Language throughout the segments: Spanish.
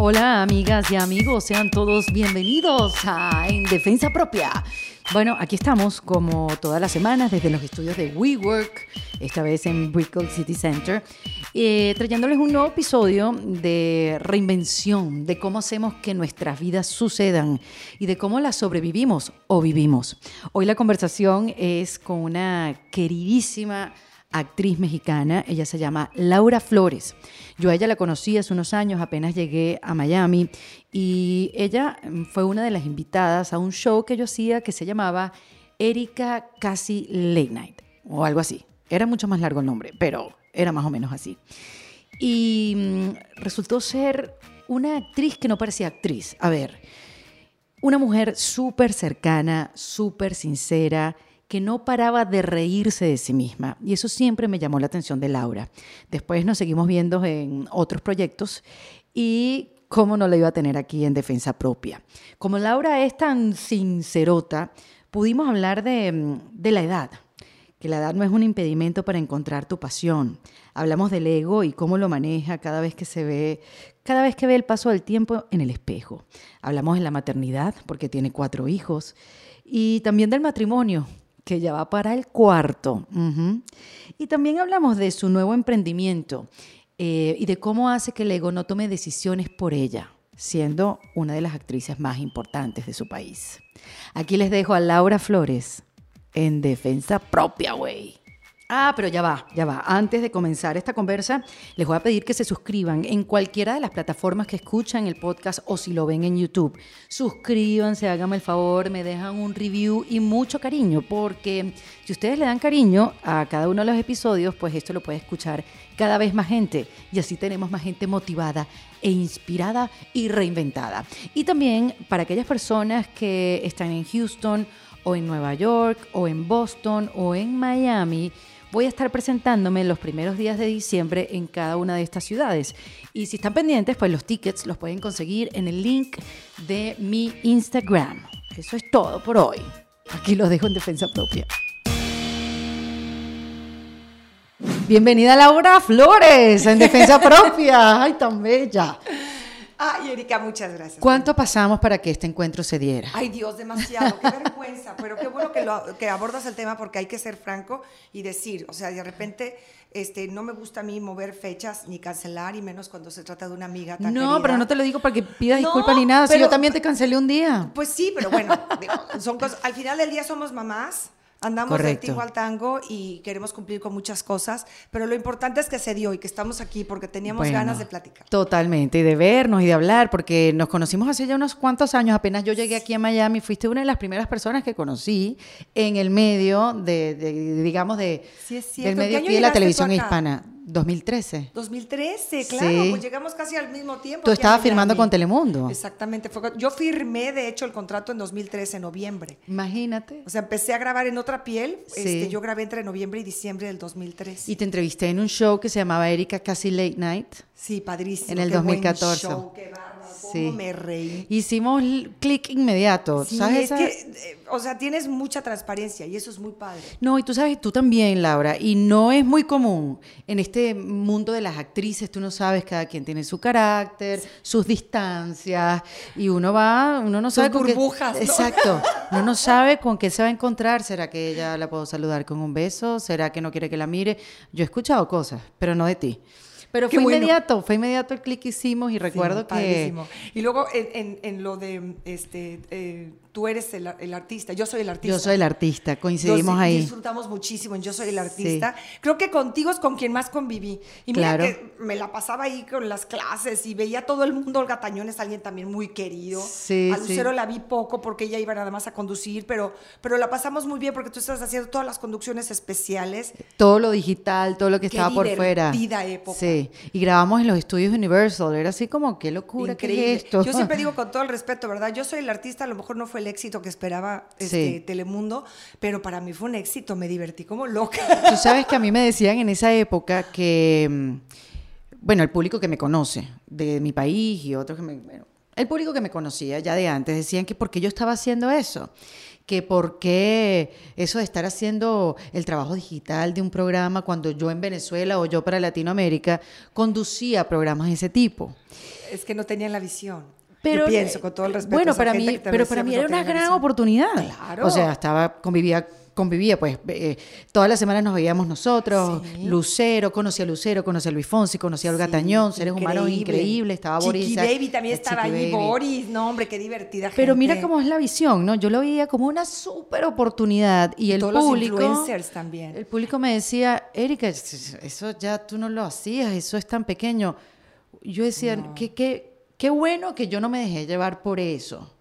Hola amigas y amigos, sean todos bienvenidos a En Defensa Propia. Bueno, aquí estamos como todas las semanas desde los estudios de WeWork, esta vez en Brickell City Center, eh, trayéndoles un nuevo episodio de reinvención, de cómo hacemos que nuestras vidas sucedan y de cómo las sobrevivimos o vivimos. Hoy la conversación es con una queridísima actriz mexicana. Ella se llama Laura Flores. Yo a ella la conocí hace unos años, apenas llegué a Miami, y ella mm, fue una de las invitadas a un show que yo hacía que se llamaba Erika Casi Late Night, o algo así. Era mucho más largo el nombre, pero era más o menos así. Y mm, resultó ser una actriz que no parecía actriz. A ver, una mujer súper cercana, súper sincera, que no paraba de reírse de sí misma. Y eso siempre me llamó la atención de Laura. Después nos seguimos viendo en otros proyectos y cómo no la iba a tener aquí en defensa propia. Como Laura es tan sincerota, pudimos hablar de, de la edad, que la edad no es un impedimento para encontrar tu pasión. Hablamos del ego y cómo lo maneja cada vez que se ve, cada vez que ve el paso del tiempo en el espejo. Hablamos de la maternidad, porque tiene cuatro hijos, y también del matrimonio, que ya va para el cuarto. Y también hablamos de su nuevo emprendimiento eh, y de cómo hace que el ego no tome decisiones por ella, siendo una de las actrices más importantes de su país. Aquí les dejo a Laura Flores en defensa propia, güey. Ah, pero ya va, ya va. Antes de comenzar esta conversa, les voy a pedir que se suscriban en cualquiera de las plataformas que escuchan el podcast o si lo ven en YouTube. Suscríbanse, háganme el favor, me dejan un review y mucho cariño, porque si ustedes le dan cariño a cada uno de los episodios, pues esto lo puede escuchar cada vez más gente y así tenemos más gente motivada e inspirada y reinventada. Y también para aquellas personas que están en Houston o en Nueva York o en Boston o en Miami, voy a estar presentándome los primeros días de diciembre en cada una de estas ciudades. Y si están pendientes, pues los tickets los pueden conseguir en el link de mi Instagram. Eso es todo por hoy. Aquí los dejo en defensa propia. Bienvenida Laura Flores en defensa propia. Ay, tan bella. Ay, Erika, muchas gracias. ¿Cuánto pasamos para que este encuentro se diera? Ay, Dios, demasiado. Qué vergüenza. Pero qué bueno que, lo, que abordas el tema porque hay que ser franco y decir, o sea, de repente este, no me gusta a mí mover fechas ni cancelar, y menos cuando se trata de una amiga tan No, pero no te lo digo para que pidas disculpas ni nada. si yo también te cancelé un día. Pues sí, pero bueno, son cosas. Al final del día somos mamás. Andamos de antiguo al tango y queremos cumplir con muchas cosas, pero lo importante es que se dio y que estamos aquí porque teníamos ganas de platicar. Totalmente, y de vernos y de hablar, porque nos conocimos hace ya unos cuantos años, apenas yo llegué aquí a Miami, fuiste una de las primeras personas que conocí en el medio de, digamos, de, sí, del medio aquí de la televisión hispana. 2013. 2013, claro, pues llegamos casi al mismo tiempo. Tú estabas firmando con Telemundo. Exactamente. yo firmé, de hecho, el contrato en 2013, en noviembre. Imagínate. O sea, empecé a grabar en otra piel. Este, yo grabé entre noviembre y diciembre del 2013. Y te entrevisté en un show que se llamaba Erika Casi Late Night. Sí, padrísimo. En el 2014. Buen show, qué sí. me reí. Hicimos clic inmediato. Sí, ¿sabes? Es que, eh, o sea, tienes mucha transparencia y eso es muy padre. No, y tú sabes, tú también, Laura, y no es muy común en este mundo de las actrices, tú no sabes, cada quien tiene su carácter, sus distancias, y uno va, uno no sabe... Sus burbujas. Exacto. Uno no sabe con qué se va a encontrar. ¿Será que ella la puedo saludar con un beso? ¿Será que no quiere que la mire? Yo he escuchado cosas, pero no de ti. Pero fue inmediato, fue inmediato el clic que hicimos y recuerdo que... Y luego en, en, lo de este eh, tú eres el, artista, yo soy el artista. Yo soy el artista, coincidimos ahí. Disfrutamos muchísimo en Yo soy el artista. Creo que contigo es con quien más conviví. Y mira que me la pasaba ahí con las clases y veía todo el mundo. Olga Tañón es alguien también muy querido. Sí, a Lucero la vi poco porque ella iba nada más a conducir, pero, pero la pasamos muy bien porque tú estás haciendo todas las conducciones especiales. Todo lo digital, todo lo que estaba por fuera. época. Sí, y grabamos en los estudios Universal. Era así como, qué locura, Increíble. esto? Yo siempre digo con todo el respeto, ¿verdad? Yo soy el artista, a lo mejor no fue el éxito que esperaba este, Telemundo, pero para mí fue un éxito, me divertí como loca. Tú sabes que a mí me decían en esa época que, mm, bueno, el público que me conoce de mi país y otros que me... Bueno, el público que me conocía ya de antes decían que porque yo estaba haciendo eso, que por qué eso de estar haciendo el trabajo digital de un programa cuando yo en Venezuela o yo para Latinoamérica conducía programas de ese tipo. Es que no tenían la visión. Pero, yo pienso con todo el respeto. Bueno, para mí, pero para mí era una gran oportunidad. Claro. O sea, estaba convivía convivía, pues eh, todas las semanas nos veíamos nosotros, Lucero, conocí a Lucero, conocí a Luis Fonsi, conocí a Olga Tañón, seres humanos increíbles, estaba Boris. Chiqui Baby también estaba ahí, Boris, no hombre, qué divertida Pero mira cómo es la visión, ¿no? Yo lo veía como una súper oportunidad y el Todos público... Los influencers también. El público me decía, Erika, eso ya tú no lo hacías, eso es tan pequeño. Yo decía, qué, qué, qué bueno que yo no me dejé llevar por eso.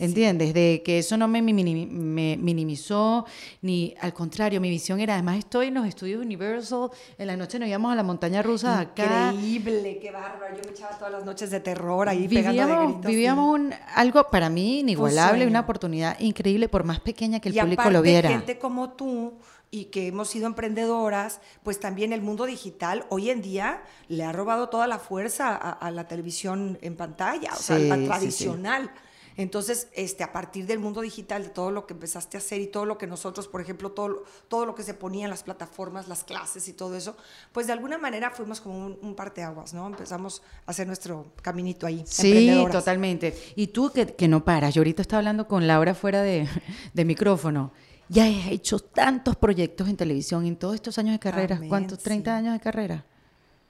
¿Entiendes? De que eso no me, minimizó, ni al contrario, mi visión era, además estoy en los estudios Universal, en la noche nos íbamos a la montaña rusa acá. Increíble, qué bárbaro, yo me echaba todas las noches de terror ahí vivíamos, pegando de gritos. Vivíamos un, algo para mí inigualable, una oportunidad increíble, por más pequeña que el público lo viera. gente como tú y que hemos sido emprendedoras, pues también el mundo digital hoy en día le ha robado toda la fuerza a, la televisión en pantalla, o sea, la tradicional. Entonces, este, a partir del mundo digital, de todo lo que empezaste a hacer y todo lo que nosotros, por ejemplo, todo, todo lo que se ponía en las plataformas, las clases y todo eso, pues de alguna manera fuimos como un, parteaguas, ¿no? Empezamos a hacer nuestro caminito ahí. Sí, totalmente. Y tú que, que, no paras, yo ahorita estaba hablando con Laura fuera de, de micrófono. Ya he hecho tantos proyectos en televisión en todos estos años de carrera. ¿Cuántos? ¿30 años de carrera?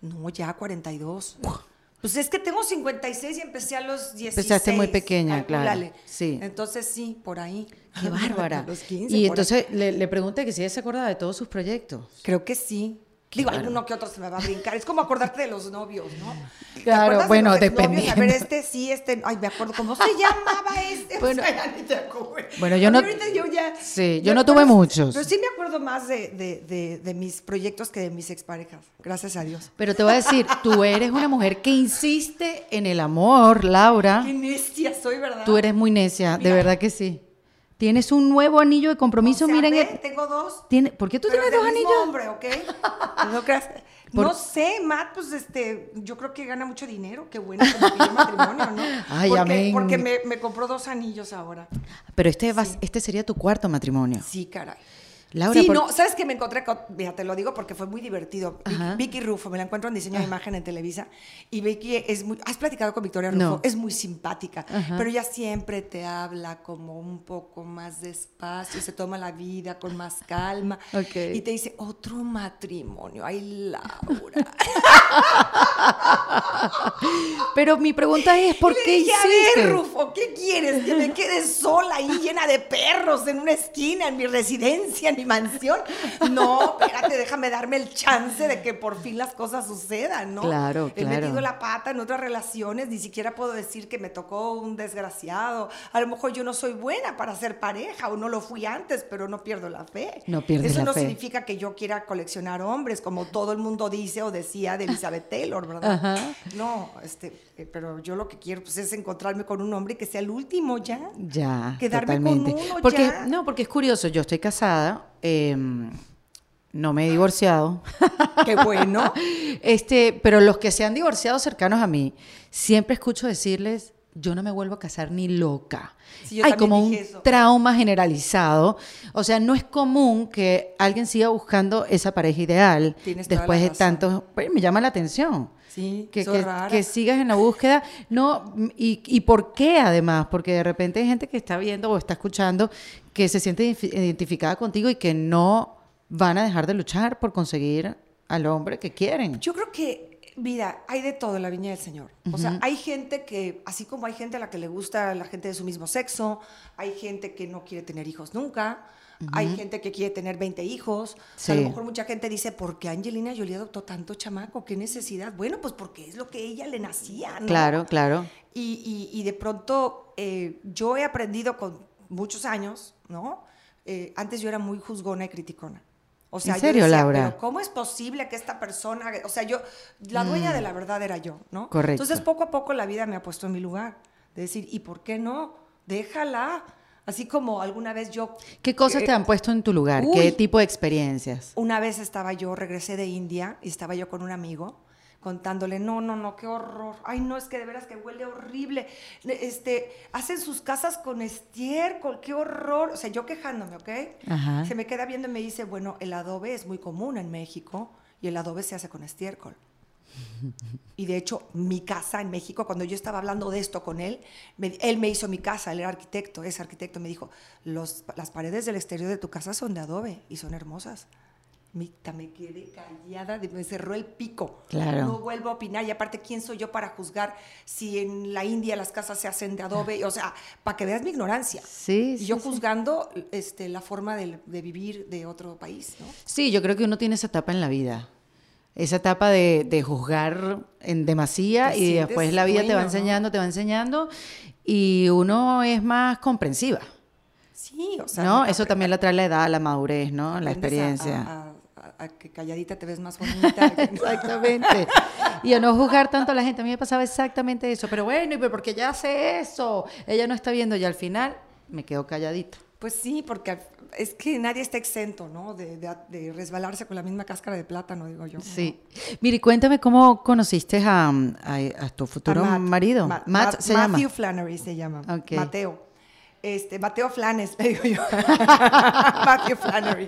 No, ya 42. Pues es que tengo 56 y empecé a los 16. Empezaste muy pequeña, claro. Sí. Entonces sí, por ahí. Qué bárbara. y entonces le, le, pregunté que si ella se acordaba de todos sus proyectos. Creo que sí. Digo, alguno que otro se me va a brincar. Es como acordarte de los novios, ¿no? Claro, bueno, depende. A ver, este sí, este. Ay, me acuerdo cómo se llamaba este. Bueno, bueno yo no. Yo ya, sí, yo no tuve muchos. Pero sí me acuerdo más de, de, de, mis proyectos que de mis exparejas. Gracias a Dios. Pero te voy a decir, tú eres una mujer que insiste en el amor, Laura. Qué necia soy, ¿verdad? Tú eres muy necia, de verdad que sí. Tienes un nuevo anillo de compromiso, miren. Ve, tengo dos. ¿Tiene, ¿Por qué tú tienes dos anillos? hombre, ¿ok? no creas. No sé, Matt, pues este, yo creo que gana mucho dinero. Qué bueno que me matrimonio, ¿no? Ay, porque, amén. Porque me, me, compró dos anillos ahora. Pero este, este sería tu cuarto matrimonio. Sí, caray. Laura, sí, no, ¿sabes que me encontré con, mira, te lo digo porque fue muy divertido. Vicky, Rufo, me la encuentro en diseño de ah. imagen en Televisa y Vicky es muy, has platicado con Victoria Rufo, es muy simpática, pero ella siempre te habla como un poco más despacio, se toma la vida con más calma y te dice, otro matrimonio, ay Laura. pero mi pregunta es, ¿por qué dije, A ver, Rufo, ¿qué quieres? Que me quede sola ahí llena de perros en una esquina en mi residencia mi mansión. No, espérate, déjame darme el chance de que por fin las cosas sucedan, ¿no? Claro, He metido la pata en otras relaciones, ni siquiera puedo decir que me tocó un desgraciado. A lo mejor yo no soy buena para ser pareja o no lo fui antes, pero no pierdo la fe. No pierdes Eso no significa que yo quiera coleccionar hombres, como todo el mundo dice o decía de Elizabeth Taylor, ¿verdad? No, este, pero yo lo que quiero pues, es encontrarme con un hombre que sea el último ya. Ya. Quedarme con uno porque, ya. No, porque es curioso, yo estoy casada, Em, no me he divorciado. Qué bueno. este, pero los que se han divorciado cercanos a mí, siempre escucho decirles, yo no me vuelvo a casar ni loca. Hay como un trauma generalizado. O sea, no es común que alguien siga buscando esa pareja ideal después de tantos... Pues, me llama la atención. Sí, que, que, sigas en la búsqueda. No, y, y, por qué además? Porque de repente hay gente que está viendo o está escuchando que se siente identificada contigo y que no van a dejar de luchar por conseguir al hombre que quieren. Yo creo que, vida, hay de todo en la viña del Señor. O sea, hay gente que, así como hay gente a la que le gusta la gente de su mismo sexo, hay gente que no quiere tener hijos nunca, hay gente que quiere tener 20 hijos. a lo mejor mucha gente dice, ¿por qué Angelina Jolie adoptó tanto chamaco? ¿Qué necesidad? Bueno, pues porque es lo que ella le nacía, ¿no? Claro, claro. Y, y, de pronto eh, yo he aprendido con muchos años, ¿no? Eh, antes yo era muy juzgona y criticona. O sea, ¿En serio, Laura? Pero ¿cómo es posible que esta persona, o sea, yo, la dueña de la mm. verdad era yo, ¿no? Correcto. Entonces, poco a poco la vida me ha puesto en mi lugar. De decir, ¿y por qué no? Déjala. Así como alguna vez yo... ¿Qué cosas te han puesto en tu lugar? ¿Qué tipo de experiencias? Una vez estaba yo, regresé de India y estaba yo con un amigo. Contándole, no, no, no, qué horror. Ay, no, es que de veras que huele horrible. Este, hacen sus casas con estiércol, qué horror. O sea, yo quejándome, ¿ok? Ajá. Se me queda viendo y me dice, bueno, el adobe es muy común en México y el adobe se hace con estiércol. Y de hecho, mi casa en México, cuando yo estaba hablando de esto con él, me- él me hizo mi casa, él era arquitecto, es arquitecto, me dijo, Los, las paredes del exterior de tu casa son de adobe y son hermosas. Me quedé callada, me cerró el pico. Claro. No vuelvo a opinar. Y aparte, ¿quién soy yo para juzgar si en la India las casas se hacen de adobe? O sea, para que veas mi ignorancia. Sí, Y sí, yo sí. juzgando este, la forma de, de vivir de otro país, ¿no? Sí, yo creo que uno tiene esa etapa en la vida. Esa etapa de, de juzgar en demasía Te y después la vida te va enseñando, te va enseñando y uno es más comprensiva, Sí, o sea. ¿no? Eso también la trae la edad, la madurez, ¿no? La experiencia. A, a- a que calladita te ves más bonita. Exactamente. Y a no juzgar tanto a la gente. A mí me pasaba exactamente eso. Pero bueno, ¿y pero porque ella hace eso? Ella no está viendo y al final me quedo calladita. Pues sí, porque es que nadie está exento, ¿no? De, de- de resbalarse con la misma cáscara de plátano, digo yo. Sí. Miri, cuéntame cómo conociste a, a- a tu A futuro Matt. marido. Ma- Matt Ma- se Matthew llama. Flannery se llama. Ok. Mateo. Este, Mateo Flanes, le digo yo. Matthew Flannery.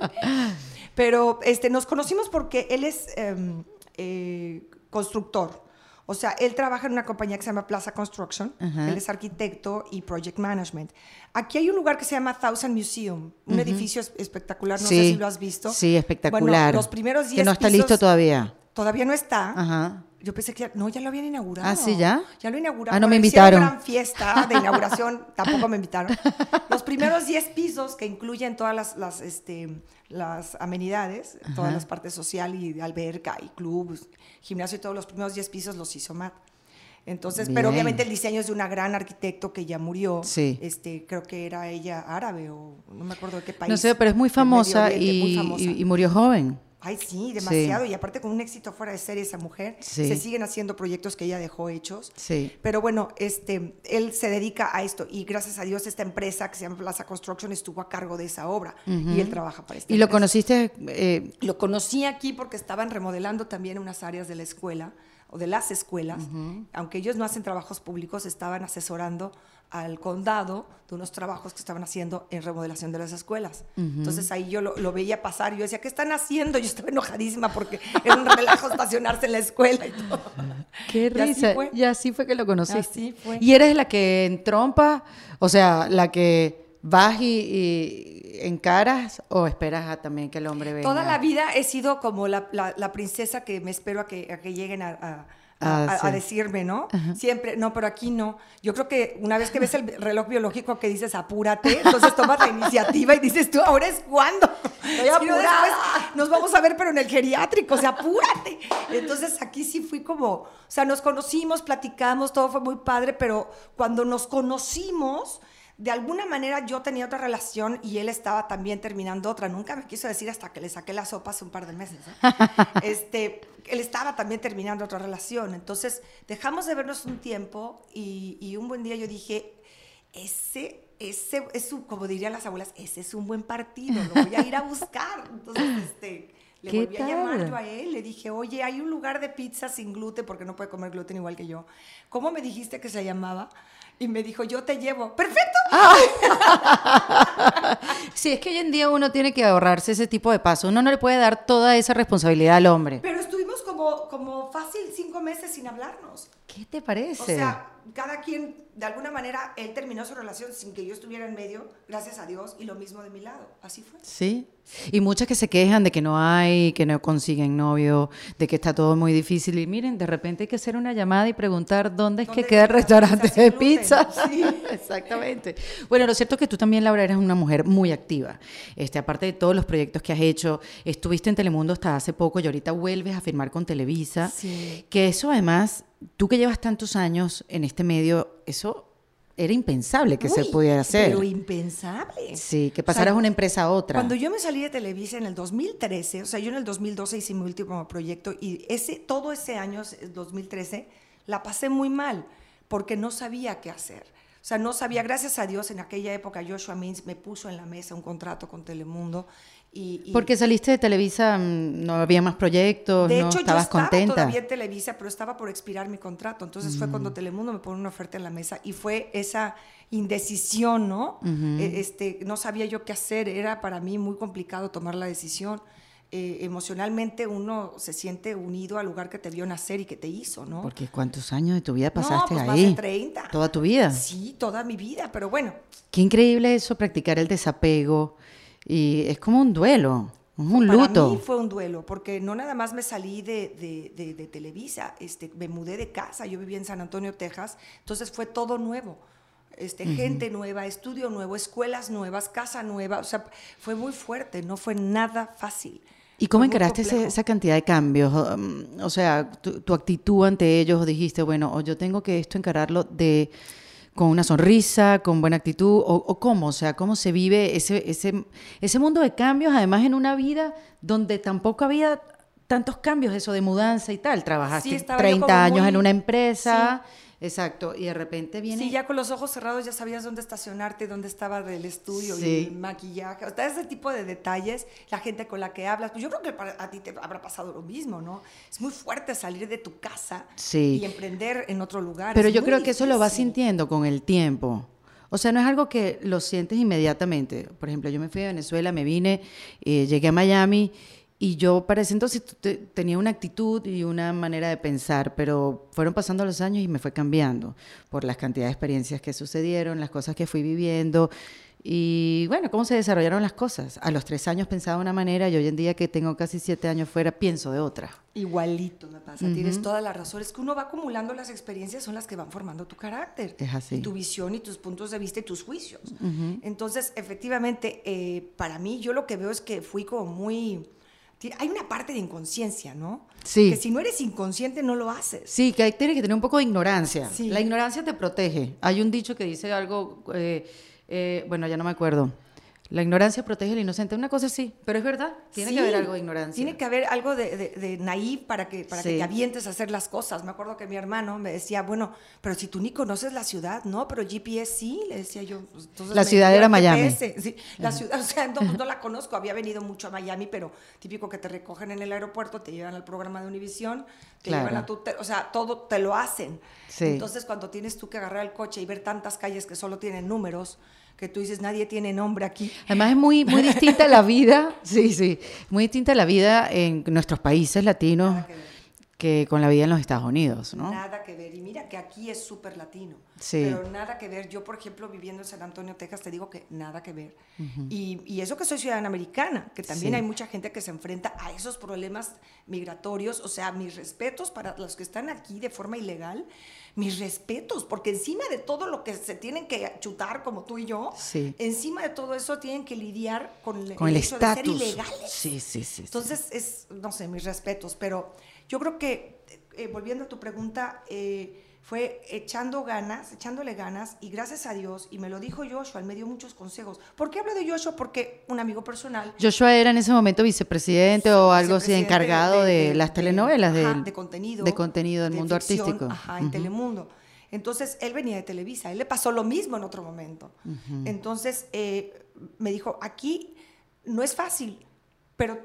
Pero este, nos conocimos porque él es em, eh, constructor. O sea, él trabaja en una compañía que se llama Plaza Construction. Ajá. Él es arquitecto y project management. Aquí hay un lugar que se llama Thousand Museum, un edificio es- espectacular. No sé si lo has visto. Sí, espectacular. Bueno, los primeros 10 Que no está pisos listo todavía. Todavía no está. Ajá. Yo pensé que ya, no, ya lo habían inaugurado. Ah, ¿sí, ya? Ya lo inauguraron. Ah, no me invitaron. gran fiesta de inauguración, tampoco me invitaron. Los primeros 10 pisos que incluyen todas las, las, este, las amenidades, todas las partes social y de alberca y club, gimnasio y todos los primeros 10 pisos los hizo Matt. Entonces, pero obviamente el diseño es de una gran arquitecto que ya murió. Sí. Este, creo que era ella árabe o no me acuerdo de qué país. No sé, pero es muy famosa, Oriente, y, muy famosa. y- y murió joven. Ay, sí, demasiado. Y aparte con un éxito fuera de serie esa mujer. Sí. Se siguen haciendo proyectos que ella dejó hechos. Sí. Pero bueno, este, él se dedica a esto y gracias a Dios esta empresa que se llama Plaza Construction estuvo a cargo de esa obra y él trabaja para esta ¿Y lo conociste? eh, Lo conocí aquí porque estaban remodelando también unas áreas de la escuela o de las escuelas. Aunque ellos no hacen trabajos públicos, estaban asesorando al condado de unos trabajos que estaban haciendo en remodelación de las escuelas. Entonces ahí yo lo, lo veía pasar y yo decía, ¿qué están haciendo? Yo estaba enojadísima porque era un relajo estacionarse en la escuela y todo. Qué Y así risa. fue. Y así fue que lo conociste. Así fue. ¿Y eres la que entrompa? O sea, la que vas y, y encaras o esperas a también que el hombre venga? Toda la vida he sido como la, la- la princesa que me espero a que, a que lleguen a, a- Ah, a- a sí. decirme, ¿no? Siempre, no, pero aquí no. Yo creo que una vez que ves el reloj biológico que dices apúrate, entonces tomas la iniciativa y dices tú, ahora es cuando. Apurada. después nos vamos a ver, pero en el geriátrico, o sea, apúrate. Entonces aquí sí fui como, o sea, nos conocimos, platicamos, todo fue muy padre, pero cuando nos conocimos, de alguna manera yo tenía otra relación y él estaba también terminando otra. Nunca me quiso decir hasta que le saqué la sopa hace un par de meses. ¿eh? este, él estaba también terminando otra relación. Entonces dejamos de vernos un tiempo y, y un buen día yo dije, ese, ese es un, como dirían las abuelas, ese es un buen partido, lo voy a ir a buscar. Entonces, este, le ¿Qué volví a llamar yo a él, le dije, oye, hay un lugar de pizza sin gluten porque no puede comer gluten igual que yo. ¿Cómo me dijiste que se llamaba? Y me dijo, yo te llevo. ¡Perfecto! Sí, es que hoy en día uno tiene que ahorrarse ese tipo de pasos. Uno no le puede dar toda esa responsabilidad al hombre. Pero estuvimos como, como fácil cinco meses sin hablarnos. ¿Qué te parece? O sea, cada quien, de alguna manera, él terminó su relación sin que yo estuviera en medio, gracias a Dios, y lo mismo de mi lado. Así fue. Sí. Y muchas que se quejan de que no hay, que no consiguen novio, de que está todo muy difícil. Y miren, de repente hay que hacer una llamada y preguntar dónde es que ¿Dónde queda el restaurante de pizza. Sí. Exactamente. Bueno, lo cierto es que tú también, Laura, eres una mujer muy activa. Este, aparte de todos los proyectos que has hecho, estuviste en Telemundo hasta hace poco y ahorita vuelves a firmar con Televisa. Sí. Que eso además, tú que llevas tantos años en este medio, eso era impensable que se pudiera hacer. Pero impensable. Sí, que O sea, pasaras de una empresa a otra. Cuando yo me salí de Televisa en el 2013, o sea, yo en el 2012 hice mi último proyecto y ese, todo ese año, el 2013, la pasé muy mal porque no sabía qué hacer. O sea, no sabía, gracias a Dios, en aquella época Joshua Means me puso en la mesa un contrato con Telemundo Y, Porque saliste de Televisa, mm, no había más proyectos, de no hecho, estabas yo estaba contenta. todavía en Televisa, pero estaba por expirar mi contrato. Entonces fue Mm. cuando Telemundo me pone una oferta en la mesa y fue esa indecisión, ¿no? Eh, este, no sabía yo qué hacer, era para mí muy complicado tomar la decisión. Eh, emocionalmente uno se siente unido al lugar que te vio nacer y que te hizo, ¿no? Porque ¿cuántos años de tu vida pasaste no, pues más ahí? de 30. Toda tu vida. Sí, toda mi vida, pero bueno, Qué increíble eso, practicar el desapego. Y es como un duelo, un Para luto. mí fue un duelo, porque no nada más me salí de, de- de- de Televisa, este, me mudé de casa, yo vivía en San Antonio, Texas, entonces fue todo nuevo. Este, Gente nueva, estudio nuevo, escuelas nuevas, casa nueva, o sea, fue muy fuerte, no fue nada fácil. ¿Y cómo encaraste ese- esa cantidad de cambios? Um, O sea, tu, tu actitud ante ellos, dijiste, bueno, o yo tengo que esto encararlo de con una sonrisa, con buena actitud, o, o cómo, o sea, cómo se vive ese, ese, ese mundo de cambios, además en una vida donde tampoco había tantos cambios, eso de mudanza y tal. Trabajaste Sí, estaba yo 30 como años muy- en una empresa, exacto, y de repente viene... Sí, ya con los ojos cerrados ya sabías dónde estacionarte, dónde estaba el estudio y Sí. el maquillaje. O sea, ese tipo de detalles, la gente con la que hablas. Pues yo creo que para, a ti te habrá pasado lo mismo, ¿no? Es muy fuerte salir de tu casa Sí. y emprender en otro lugar. Pero es yo creo que eso lo vas sintiendo con el tiempo. O sea, no es algo que lo sientes inmediatamente. Por ejemplo, yo me fui a Venezuela, me vine, eh, llegué a Miami y yo para ese entonces te- tenía una actitud y una manera de pensar, pero fueron pasando los años y me fue cambiando por las cantidades de experiencias que sucedieron, las cosas que fui viviendo. Y bueno, cómo se desarrollaron las cosas. A los tres años pensaba de una manera y hoy en día que tengo casi siete años fuera, pienso de otra. Igualito me pasa, tienes toda la razón. Es que uno va acumulando las experiencias, son las que van formando tu carácter. Es así. Y tu visión y tus puntos de vista y tus juicios. Entonces, efectivamente, eh, para mí, yo lo que veo es que fui como muy. Hay una parte de inconsciencia, ¿no? Sí. Que si no eres inconsciente, no lo haces. Sí, que hay- tienes que tener un poco de ignorancia. Sí. La ignorancia te protege. Hay un dicho que dice algo, eh, eh, bueno, ya no me acuerdo. La ignorancia protege al inocente, una cosa así, pero es verdad, tiene Sí, que haber algo de ignorancia. Tiene que haber algo de, de, de naive para, que, para que Sí. te avientes a hacer las cosas. Me acuerdo que mi hermano me decía, bueno, pero si tú ni conoces la ciudad, ¿no? Pero GPS sí, le decía yo. pues, entonces La ciudad era Miami. Sí, la ciudad, o sea, no, pues, no la conozco, había venido mucho a Miami, pero típico que te recogen en el aeropuerto, te llevan al programa de Univisión, te Claro. llevan a tu, te- o sea, todo te lo hacen. Sí. Entonces, cuando tienes tú que agarrar el coche y ver tantas calles que solo tienen números, que tú dices, nadie tiene nombre aquí. Además es muy, muy distinta la vida, sí, sí, muy distinta la vida en nuestros países latinos Nada que con la vida en los Estados Unidos, ¿no? Nada que ver. Y mira que aquí es súper latino. Sí. Pero nada que ver. Yo, por ejemplo, viviendo en San Antonio, Texas, te digo que nada que ver. y, y eso que soy ciudadana americana, que también Sí. hay mucha gente que se enfrenta a esos problemas migratorios. O sea, mis respetos para los que están aquí de forma ilegal. Mis respetos, porque encima de todo lo que se tienen que chutar, como tú y yo, Sí. encima de todo eso tienen que lidiar con, el- Con el el hecho de ser estatus. ilegales. Sí, sí, sí. sí. Entonces, es, no sé, mis respetos, pero yo creo que, eh, volviendo a tu pregunta, eh, fue echando ganas, echándole ganas, y gracias a Dios, y me lo dijo Joshua, él me dio muchos consejos. ¿Por qué hablo de Joshua? Porque un amigo personal. Joshua era en ese momento vicepresidente o algo así, encargado de, las telenovelas, ajá, del- de contenido. de contenido del de mundo ficción, artístico. Ajá, en Telemundo. Entonces, él venía de Televisa, él le pasó lo mismo en otro momento. Entonces, eh, me dijo, aquí no es fácil, pero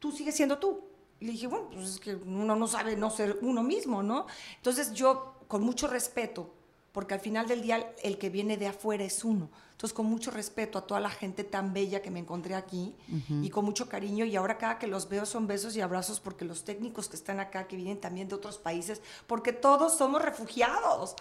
tú sigues siendo tú. Y le dije, bueno, pues es que uno no sabe no ser uno mismo, ¿no? Entonces, yo, con mucho respeto, porque al final del día el que viene de afuera es uno. Entonces, con mucho respeto a toda la gente tan bella que me encontré aquí y con mucho cariño, y ahora cada que los veo son besos y abrazos porque los técnicos que están acá, que vienen también de otros países, porque todos somos refugiados.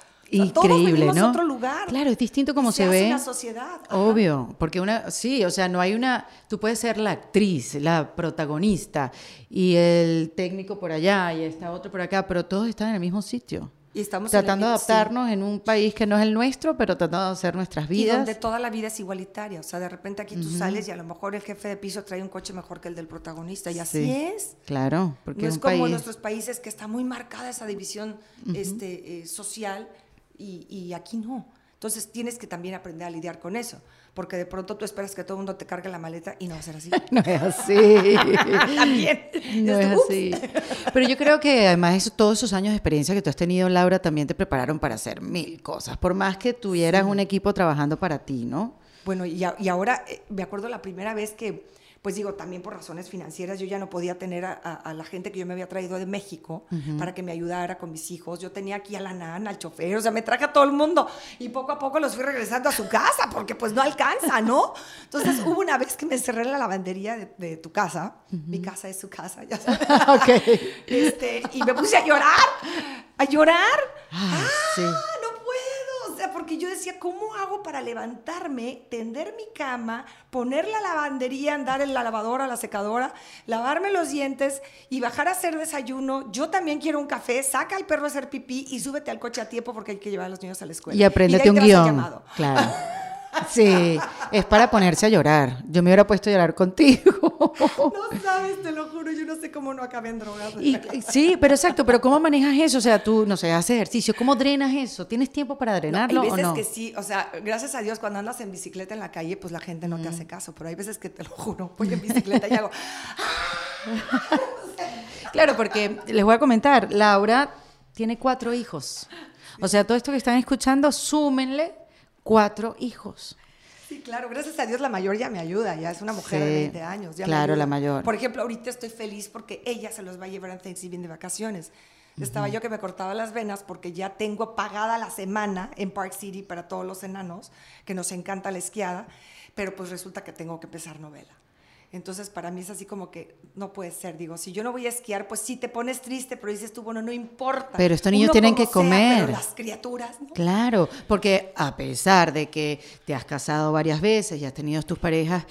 Todos Increíble, de ¿no? otro lugar. Claro, es distinto Y como se, hace ve. una sociedad. ajá. Obvio, porque una, sí, o sea, no hay una, tú puedes ser la actriz, la protagonista y el técnico por allá y está otro por acá, pero todos están en el mismo sitio. Y estamos en Tratando de mismo- sí. adaptarnos en un país que no es el nuestro, pero tratando de hacer nuestras Y vidas. donde toda la vida es igualitaria. O sea, de repente aquí tú sales y a lo mejor el jefe de piso trae un coche mejor que el del protagonista. Y así Sí. es. Claro, porque no es un como en país. nuestros países que está muy marcada esa división este, eh, social y, y aquí no. Entonces tienes que también aprender a lidiar con eso, porque de pronto tú esperas que todo el mundo te cargue la maleta y no va a ser así. No es así. también. No es así. Pero yo creo que además eso- todos esos años de experiencia que tú has tenido, Laura, también te prepararon para hacer mil cosas, por más que tuvieras un equipo trabajando para ti, ¿no? Bueno, y, a- y ahora eh, me acuerdo la primera vez que, pues digo, también por razones financieras, yo ya no podía tener a, la gente que yo me había traído de México para que me ayudara con mis hijos. Yo tenía aquí a la nana, al chofer, o sea, me traje a todo el mundo y poco a poco los fui regresando a su casa porque pues no alcanza, ¿no? Entonces hubo una vez que me encerré en la lavandería de, tu casa, mi casa es su casa, ya sabes. este, y me puse a llorar, a llorar. ah, sí porque yo decía, ¿cómo hago para levantarme, tender mi cama, poner la lavandería, andar en la lavadora, la secadora, lavarme los dientes y bajar a hacer desayuno? Yo también quiero un café, saca al perro a hacer pipí y súbete al coche a tiempo porque hay que llevar a los niños a la escuela. Y apréndete un guion. Claro. Sí, es para ponerse a llorar. Yo me hubiera puesto a llorar contigo. No sabes, te lo juro, yo no sé cómo no acabé en drogas. sí, pero exacto, pero ¿cómo manejas eso? O sea, tú, no sé, haces ejercicio, ¿cómo drenas eso? ¿Tienes tiempo para drenarlo hay veces o no? que sí, o sea, gracias a Dios, cuando andas en bicicleta en la calle, pues la gente no te hace caso, pero hay veces que te lo juro, voy en bicicleta y hago... claro, porque les voy a comentar, Laura tiene cuatro hijos. O sea, todo esto que están escuchando, súmenle cuatro hijos. Sí, claro, gracias a Dios la mayor ya me ayuda, ya es una mujer de 20 años. claro, la mayor. Por ejemplo, ahorita estoy feliz porque ella se los va a llevar en Thanksgiving de vacaciones. Estaba yo que me cortaba las venas porque ya tengo pagada la semana en Park City para todos los enanos, que nos encanta la esquiada, pero pues resulta que tengo que empezar novela. Entonces, para mí es así como que no puede ser. Digo, si yo no voy a esquiar, pues sí te pones triste, pero dices tú, bueno, no importa. Pero estos niños tienen que comer. pero las criaturas, ¿no? Claro, porque a pesar de que te has casado varias veces y has tenido tus parejas,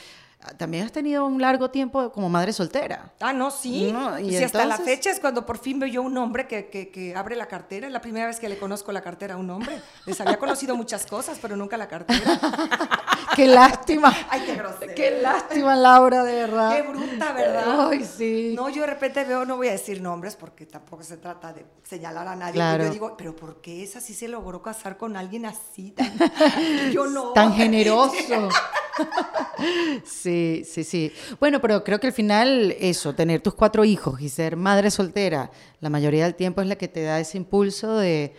también has tenido un largo tiempo como madre soltera. Ah, no, sí. y si hasta la fecha es cuando por fin veo yo un hombre que, que, abre la cartera. Es la primera vez que le conozco la cartera a un hombre. Les había conocido muchas cosas, pero nunca la cartera. qué lástima. Ay, qué grosera. Qué lástima, Laura, de verdad. Qué bruta, ¿verdad? Ay, sí. No, yo de repente veo, no voy a decir nombres porque tampoco se trata de señalar a nadie. Pero yo digo, pero ¿por qué esa sí se logró casar con alguien así? yo no. Tan generoso. sí, sí, sí. Bueno, pero creo que al final eso, tener tus cuatro hijos y ser madre soltera, la mayoría del tiempo es la que te da ese impulso de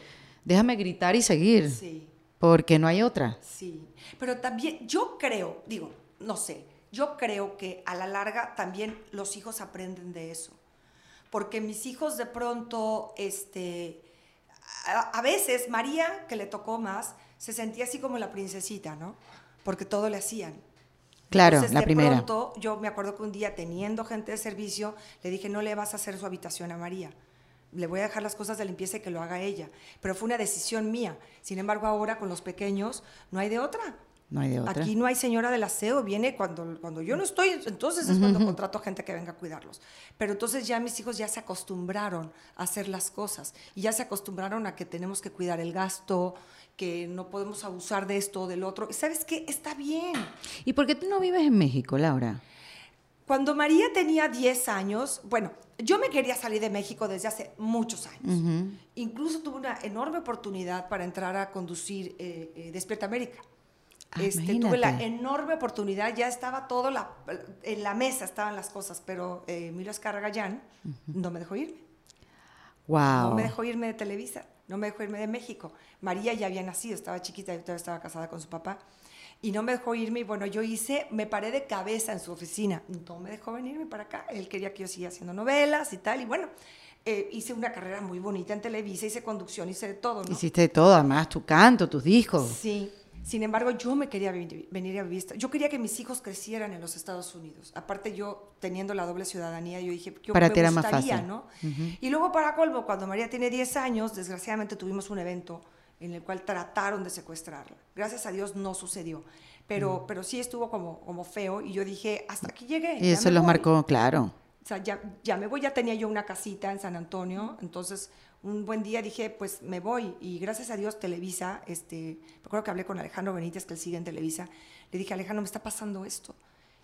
déjame gritar y seguir. Sí. Porque no hay otra. Sí. Pero también yo creo, digo, no sé, yo creo que a la larga también los hijos aprenden de eso. Porque mis hijos de pronto, este, a, veces María, que le tocó más, se sentía así como la princesita, ¿no? Porque todo le hacían. Claro, Entonces, la de primera. Pronto, yo me acuerdo que un día teniendo gente de servicio, le dije, no le vas a hacer su habitación a María. Le voy a dejar las cosas de limpieza y que lo haga ella. Pero fue una decisión mía. Sin embargo, ahora con los pequeños no hay de otra. No hay de otra. Aquí no hay señora del aseo, viene cuando, cuando yo no estoy, entonces es cuando contrato a gente que venga a cuidarlos. Pero entonces ya mis hijos ya se acostumbraron a hacer las cosas y ya se acostumbraron a que tenemos que cuidar el gasto, que no podemos abusar de esto o del otro. ¿Sabes qué? Está bien. ¿Y por qué tú no vives en México, Laura? Cuando María tenía 10 años, bueno, yo me quería salir de México desde hace muchos años. Incluso tuve una enorme oportunidad para entrar a conducir eh, eh, Despierta América. Ah, este, tuve la enorme oportunidad, ya estaba todo la, en la mesa, estaban las cosas, pero eh, Emilio Escaragallán no me dejó irme. Wow. No me dejó irme de Televisa, no me dejó irme de México. María ya había nacido, estaba chiquita, yo todavía estaba casada con su papá. Y no me dejó irme y bueno, yo hice, me paré de cabeza en su oficina. No me dejó venirme para acá. Él quería que yo siguiera haciendo novelas y tal. Y bueno, eh, hice una carrera muy bonita en Televisa, hice conducción, hice de todo. ¿no? Hiciste de todo, además tu canto, tus discos. Sí. Sin embargo, yo me quería venir a vivir. Yo quería que mis hijos crecieran en los Estados Unidos. Aparte, yo teniendo la doble ciudadanía, yo dije, yo para me gustaría, más fácil. ¿no? Y luego, para colmo, cuando María tiene 10 años, desgraciadamente tuvimos un evento en el cual trataron de secuestrarla. Gracias a Dios no sucedió. Pero, pero sí estuvo como, como feo y yo dije, hasta aquí llegué. Y eso los marcó, claro. O sea, ya, ya me voy, ya tenía yo una casita en San Antonio, entonces un buen día dije, pues me voy. Y gracias a Dios, Televisa, este, recuerdo que hablé con Alejandro Benítez, que él sigue en Televisa, le dije, Alejandro, me está pasando esto.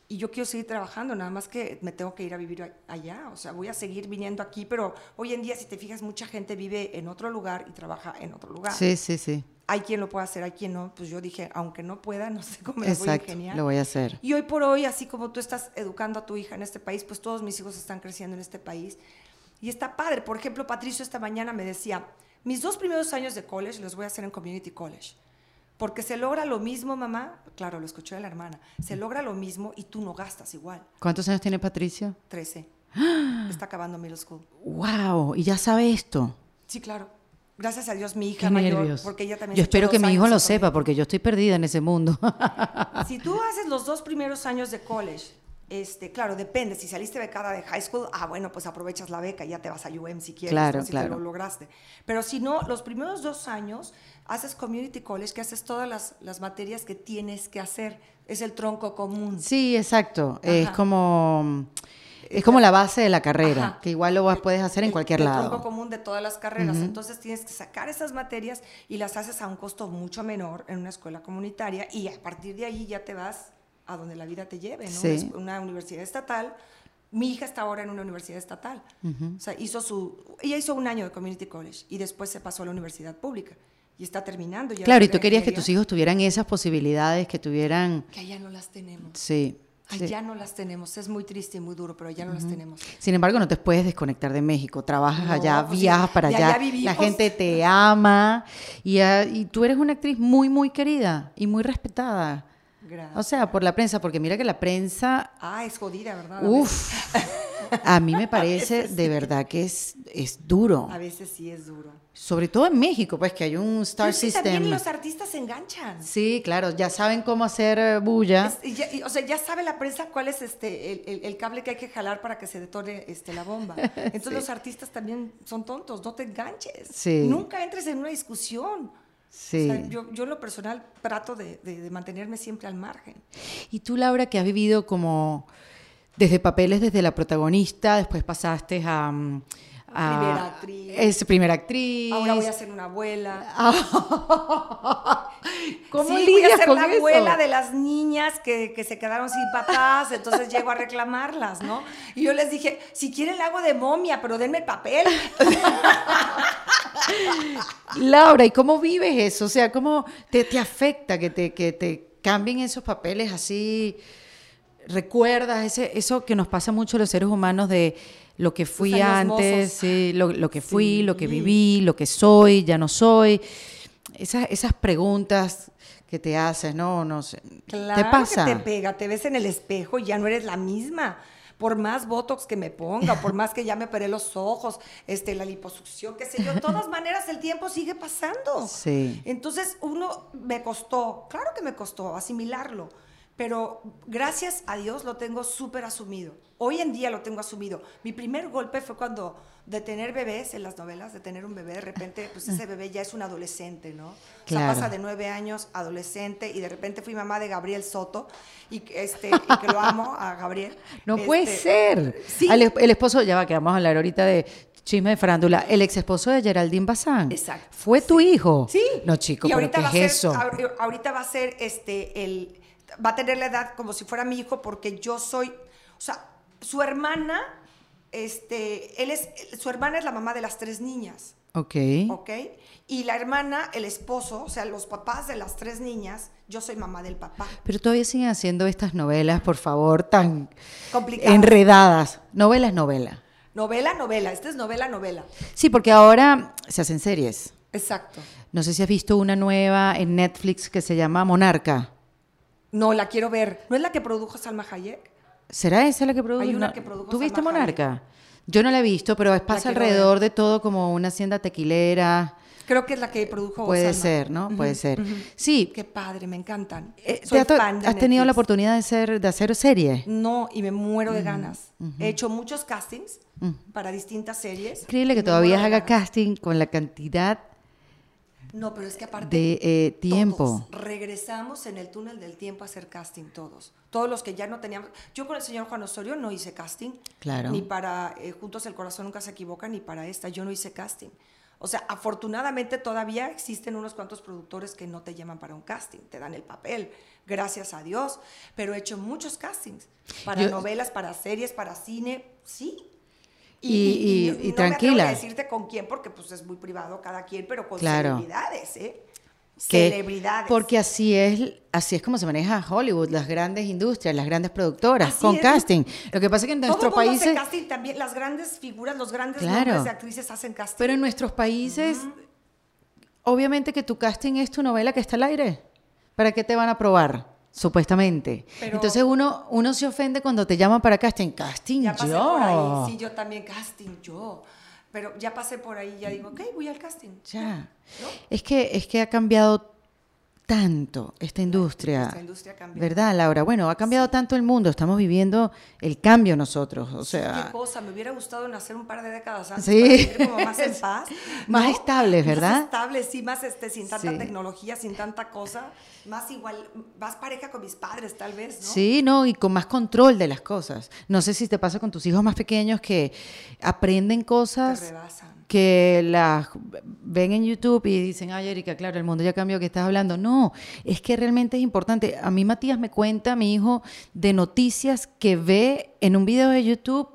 Y yo quiero seguir trabajando, nada más que me tengo que ir a vivir allá. O sea, voy a seguir viniendo aquí, pero hoy en día, si te fijas, mucha gente vive en otro lugar y trabaja en otro lugar. Sí, sí, sí. Hay quien lo puede hacer, hay quien no. Pues yo dije, aunque no pueda, no sé cómo lo voy a ingeniar. lo voy a hacer. Y hoy por hoy, así como tú estás educando a tu hija en este país, pues todos mis hijos están creciendo en este país. Y está padre. Por ejemplo, Patricio esta mañana me decía, mis dos primeros años de college los voy a hacer en Community College. Porque se logra lo mismo, mamá. Claro, lo escuchó de la hermana. Se logra lo mismo y tú no gastas igual. ¿Cuántos años tiene Patricio? 13. Está acabando middle school. ¡Wow! ¿Y ya sabe esto? Sí, claro. Gracias a Dios, mi hija Qué mayor, nervios. porque ella también Yo espero que mi hijo lo sepa, porque yo estoy perdida en ese mundo. Si tú haces los dos primeros años de college, este, claro, depende. Si saliste becada de high school, ah, bueno, pues aprovechas la beca y ya te vas a UM si quieres, Claro, ¿no? si claro. te lo lograste. Pero si no, los primeros dos años haces community college, que haces todas las, las materias que tienes que hacer. Es el tronco común. Sí, exacto. Es Ajá. como es como la base de la carrera, Ajá. que igual lo vas- puedes hacer en el- cualquier el lado. tronco común de todas las carreras. Entonces tienes que sacar esas materias y las haces a un costo mucho menor en una escuela comunitaria y a partir de ahí ya te vas a donde la vida te lleve, ¿no? Sí. Es Una universidad estatal. Mi hija está ahora en una universidad estatal. O sea, hizo su, ella hizo un año de community college y después se pasó a la universidad pública y está terminando. ya Claro, y tú querías que tus hijos tuvieran esas posibilidades, que tuvieran, Que allá no las tenemos. sí. sí. Allá no las tenemos. Es muy triste y muy duro, pero allá no las tenemos. Sin embargo, no te puedes desconectar de México. Trabajas No, allá, pues sí, viajas para allá. allá La gente te ama y, ah, y tú eres una actriz muy, muy querida y muy respetada. Gracias. O sea, por la prensa, porque mira que la prensa, Ah, es jodida, ¿verdad? A uff, a mí me parece de verdad que es, es duro. A veces sí es duro. Sobre todo en México, pues que hay un star es que también system. los artistas se enganchan. Sí, claro, ya saben cómo hacer eh, bulla. Es- y ya- y, o sea, ya sabe la prensa cuál es este el, el- el cable que hay que jalar para que se detone este, la bomba. Entonces los artistas también son tontos, no te enganches. Sí. Nunca entres en una discusión. Sí. O sea, yo, yo en lo personal trato de, de- de mantenerme siempre al margen. Y tú, Laura, que has vivido como desde papeles desde la protagonista, después pasaste a... mm, a- Primera actriz. Es primera actriz. Ahora voy a ser una abuela. ¿Cómo sí, voy a ser la eso? abuela de las niñas que, que se quedaron sin papás, entonces llego a reclamarlas, ¿no? Y yo les dije, si quieren la hago de momia, pero denme el papel. Laura, ¿y cómo vives eso? O sea, ¿cómo te, te afecta que te, que te cambien esos papeles así? ¿Recuerdas ese, eso que nos pasa mucho a los seres humanos de lo que fui antes, sí, lo, lo que fui, Sí. lo que viví, lo que soy, ya no soy? Esas, esas preguntas que te haces, ¿no? no sé. Claro ¿Te pasa? que te pega, te ves en el espejo y ya no eres la misma. Por más botox que me ponga, por más que ya me operé los ojos, este, la liposucción, qué sé yo, de todas maneras el tiempo sigue pasando. Sí. Entonces uno me costó, claro que me costó asimilarlo, pero gracias a Dios lo tengo súper asumido. Hoy en día lo tengo asumido. Mi primer golpe fue cuando de tener bebés en las novelas, de tener un bebé, de repente, pues ese bebé ya es un adolescente, ¿no? O sea, pasa de nueve años, adolescente, y de repente fui mamá de Gabriel Soto, y, que, este, y que lo amo a Gabriel. No Este, puede ser. Sí. Al es- el esposo, ya va, que vamos a hablar ahorita de chisme de farándula. El ex esposo de Geraldine Bazán. Exacto. ¿Fue tu hijo? Sí. No, chico, y ¿pero ahorita qué va es a ser, eso? ahor- Ahorita va a ser este el va a tener la edad como si fuera mi hijo porque yo soy, o sea, su hermana este él es su hermana es la mamá de las tres niñas, Ok. ¿ok? Y la hermana, el esposo, o sea, los papás de las tres niñas, yo soy mamá del papá. Pero todavía siguen haciendo estas novelas, por favor, tan Complicadas. enredadas. Novelas, novela. Novela, novela, esta es novela, novela. Sí, porque ahora se hacen series. Exacto. No sé si has visto una nueva en Netflix que se llama Monarca. No, la quiero ver. ¿No es la que produjo Salma Hayek? ¿Será esa la que produjo? Hay una No, que produjo ¿Tú viste Monarca? Yo no la he visto, pero pasa alrededor de todo como una hacienda tequilera. Creo que es la que produjo Puede Salma. ser, ¿no? Puede ser. Sí. Qué padre, me encantan. Eh, Soy ¿te ha to- fan de ¿Has tenido la oportunidad de, ser, de hacer serie? No, y me muero de ganas. He hecho muchos castings para distintas series. Increíble que todavía haga casting con la cantidad No, pero es que aparte. de eh, tiempo. todos regresamos en el túnel del tiempo a hacer casting todos. Todos los que ya no teníamos. Yo con el señor Juan Osorio no hice casting. Claro. Ni para eh, Juntos el Corazón Nunca se equivoca, ni para esta. Yo no hice casting. O sea, afortunadamente todavía existen unos cuantos productores que no te llaman para un casting, te dan el papel, gracias a Dios. Pero he hecho muchos castings para Yo- novelas, para series, para cine, sí. Y- y- y no tranquila. a decirte con quién, porque pues es muy privado cada quien, pero con Claro. celebridades, ¿eh? Que- celebridades. Porque así es, así es como se maneja Hollywood, las grandes industrias, las grandes productoras, Así con es. casting. Lo que pasa es que en nuestros países, casting también, las grandes figuras, los grandes Claro. nombres de actrices hacen casting. pero en nuestros países, obviamente que tu casting es tu novela que está al aire. ¿Para qué te van a probar? Supuestamente. Pero- Entonces uno, uno se ofende cuando te llaman para casting. Casting Ya pasé yo. por ahí, sí, yo también casting, yo. Pero ya pasé por ahí, ya digo, ok, voy al casting. Ya. ¿no? Es que, es que ha cambiado tanto esta industria. Nuestra industria cambió. ¿Verdad, Laura? Bueno, ha cambiado tanto el mundo. Estamos viviendo el cambio nosotros. O Qué sea, cosa, me hubiera gustado nacer un par de décadas antes Sí. para vivir como más en paz. Más estables, ¿verdad? Más estables, sí, más este, sin tanta Sí. tecnología, sin tanta cosa. Más igual, más pareja con mis padres, tal vez, ¿no? Sí, no, y con más control de las cosas. No sé si te pasa con tus hijos más pequeños que aprenden Te cosas rebasan. Que las ven en YouTube y dicen, ay, Erika, claro, el mundo ya cambió, que estás hablando? No, es que realmente es importante. A mí Matías me cuenta, mi hijo, de noticias que ve en un video de YouTube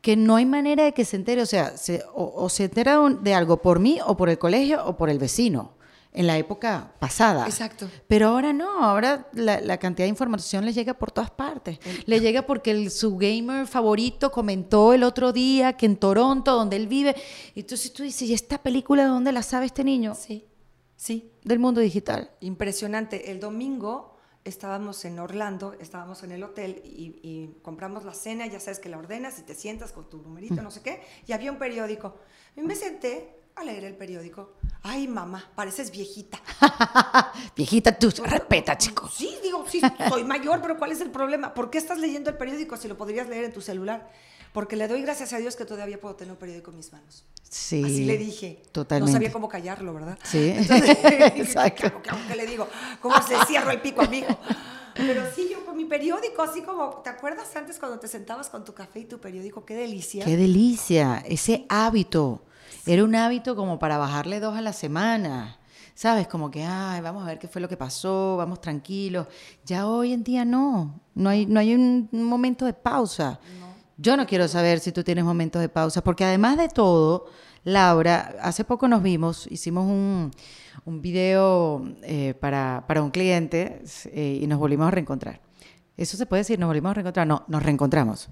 que no hay manera de que se entere, o sea, se- o, se entera de algo por mí o por el colegio o por el vecino, en la época pasada. Exacto. Pero ahora no, ahora la, la cantidad de información le llega por todas partes. Le llega porque el, su gamer favorito comentó el otro día que en Toronto, donde él vive, entonces tú dices, ¿y esta película de dónde la sabe este niño? Sí, sí. Del mundo digital. Impresionante. El domingo estábamos en Orlando, estábamos en el hotel y, y compramos la cena, ya sabes que la ordenas y te sientas con tu numerito, no sé qué, y había un periódico. Y me senté a leer el periódico. Ay, mamá, pareces viejita. Viejita, tú respeta, chico. Sí, digo, sí, soy mayor, pero ¿cuál es el problema? ¿Por qué estás leyendo el periódico si lo podrías leer en tu celular? Porque le doy gracias a Dios que todavía puedo tener un periódico en mis manos. Sí. Así le dije. Totalmente. No sabía cómo callarlo, ¿verdad? Sí, Entonces, exacto. claro, claro que le digo, ¿cómo se cierro el pico a mi hijo? Pero sí, yo con mi periódico, así como, ¿te acuerdas antes cuando te sentabas con tu café y tu periódico? Qué delicia. Qué delicia, ese hábito. Era un hábito como para bajarle dos a la semana. ¿Sabes? Como que, ay, vamos a ver qué fue lo que pasó, vamos tranquilos. Ya hoy en día no. No hay, no hay un, momento de pausa. Yo no quiero saber si tú tienes momentos de pausa, porque además de todo, Laura, hace poco nos vimos, hicimos un, un video eh, para, para un cliente eh, y nos volvimos a reencontrar. ¿Eso se puede decir? ¿Nos volvimos a reencontrar? No, nos reencontramos.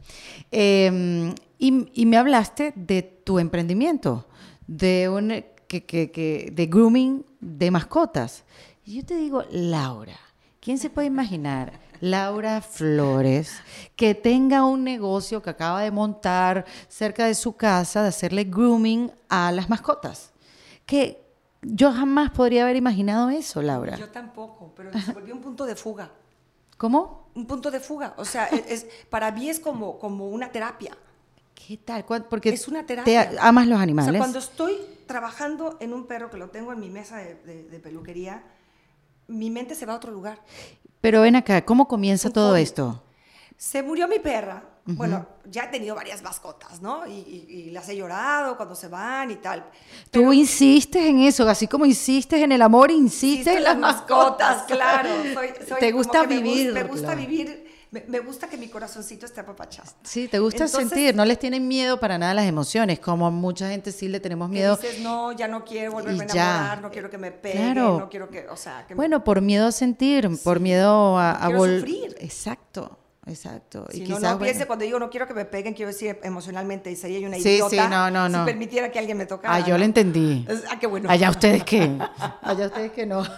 Eh, y, me hablaste de tu emprendimiento, de, un, que, que- de grooming de mascotas. Y yo te digo, Laura, ¿quién se puede imaginar? Laura Flores, que tenga un negocio que acaba de montar cerca de su casa, de hacerle grooming a las mascotas. Que yo jamás podría haber imaginado eso, Laura. Yo tampoco, pero se volvió un punto de fuga. ¿Cómo? Un punto de fuga. O sea, es, es- para mí es como, como una terapia. ¿Qué tal? ¿Cuán- Porque Es una te terapia. a- amas los O animales. sea, cuando estoy trabajando en un perro que lo tengo en mi mesa de, de- de peluquería, mi mente se va a otro lugar. Pero ven acá, ¿cómo comienza todo esto? Se murió mi perra. Bueno, ya he tenido varias mascotas, ¿no? Y, y- y las he llorado cuando se van y tal. Tú insistes en eso, así como insistes en el amor, insistes en las mascotas. claro. Soy- soy Te gusta que me vivir. Me gusta claro. vivir. Me, me gusta que mi corazoncito esté apapachado. Sí, te gusta Entonces, sentir, no les tienen miedo para nada las emociones, como a mucha gente sí le tenemos Que miedo. dices, no, ya no quiero volverme a enamorar, no quiero que me peguen, Claro. no quiero que, o sea, que Bueno, por miedo a sentir, por miedo a, a Quiero sufrir. Exacto, exacto. Si y no, quizás, no bueno, piense cuando digo no quiero que me peguen, quiero decir emocionalmente, y sería una Sí, idiota sí, no, no, no. si permitiera que alguien me tocara. Ah, yo ¿no? lo entendí. Ah, qué bueno. Allá ustedes que, allá ustedes que no.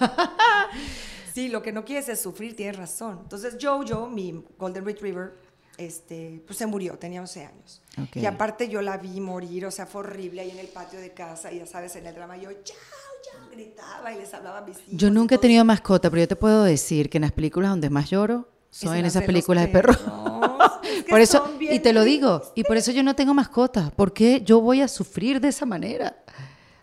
Sí, lo que no quieres es sufrir, tienes razón. Entonces, Jojo, mi Golden Retriever, este, pues se murió, tenía 11 años. Ok. Y aparte yo la vi morir, o sea, fue horrible ahí en el patio de casa, y ya sabes, en el drama yo, chao, chao, gritaba y les hablaba a mis hijos. Yo nunca he tenido mascota, pero yo te puedo decir que en las películas donde más lloro son en esas películas de perros. perros. Es que por eso, y te lo digo, y por eso yo no tengo mascota, porque yo voy a sufrir de esa manera.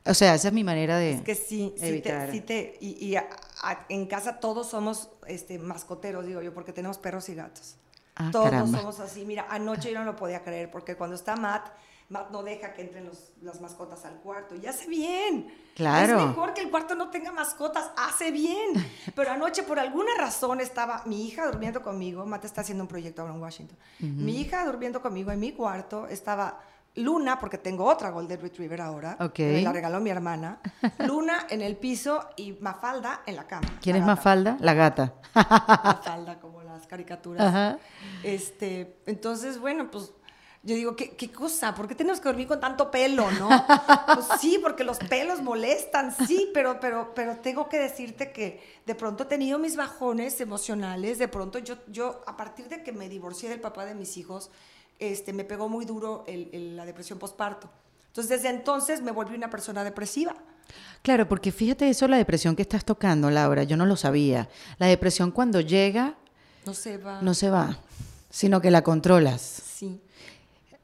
O sea, esa es mi manera de Es que sí, sí te, evitar. sí te- y, y a- a- en casa todos somos este, mascoteros, digo yo, porque tenemos perros y gatos. Ah, todos caramba. somos así. Mira, anoche yo no lo podía creer, porque cuando está Matt, Matt no deja que entren los- las mascotas al cuarto. Y hace bien. Claro. Es mejor que el cuarto no tenga mascotas, hace bien. Pero anoche, por alguna razón, estaba mi hija durmiendo conmigo. Matt está haciendo un proyecto ahora en Washington. Mi hija durmiendo conmigo en mi cuarto. Estaba Luna, porque tengo otra Golden Retriever ahora. Ok. que Me la regaló mi hermana. Luna en el piso y Mafalda en la cama. ¿Quién la es gata. Mafalda? La gata. Mafalda, como las caricaturas. Ajá. Este, entonces, bueno, pues Yo digo, ¿qué, ¿qué, cosa? ¿Por qué tenemos que dormir con tanto pelo, no? Pues sí, porque los pelos molestan, sí, pero, pero, pero tengo que decirte que de pronto he tenido mis bajones emocionales, de pronto yo, yo a partir de que me divorcié del papá de mis hijos, este, me pegó muy duro el, la depresión postparto. Entonces, desde entonces me volví una persona depresiva. Claro, porque fíjate eso, la depresión que estás tocando, Laura, yo no lo sabía. La depresión cuando llega... No se va. No se va, sino que la controlas.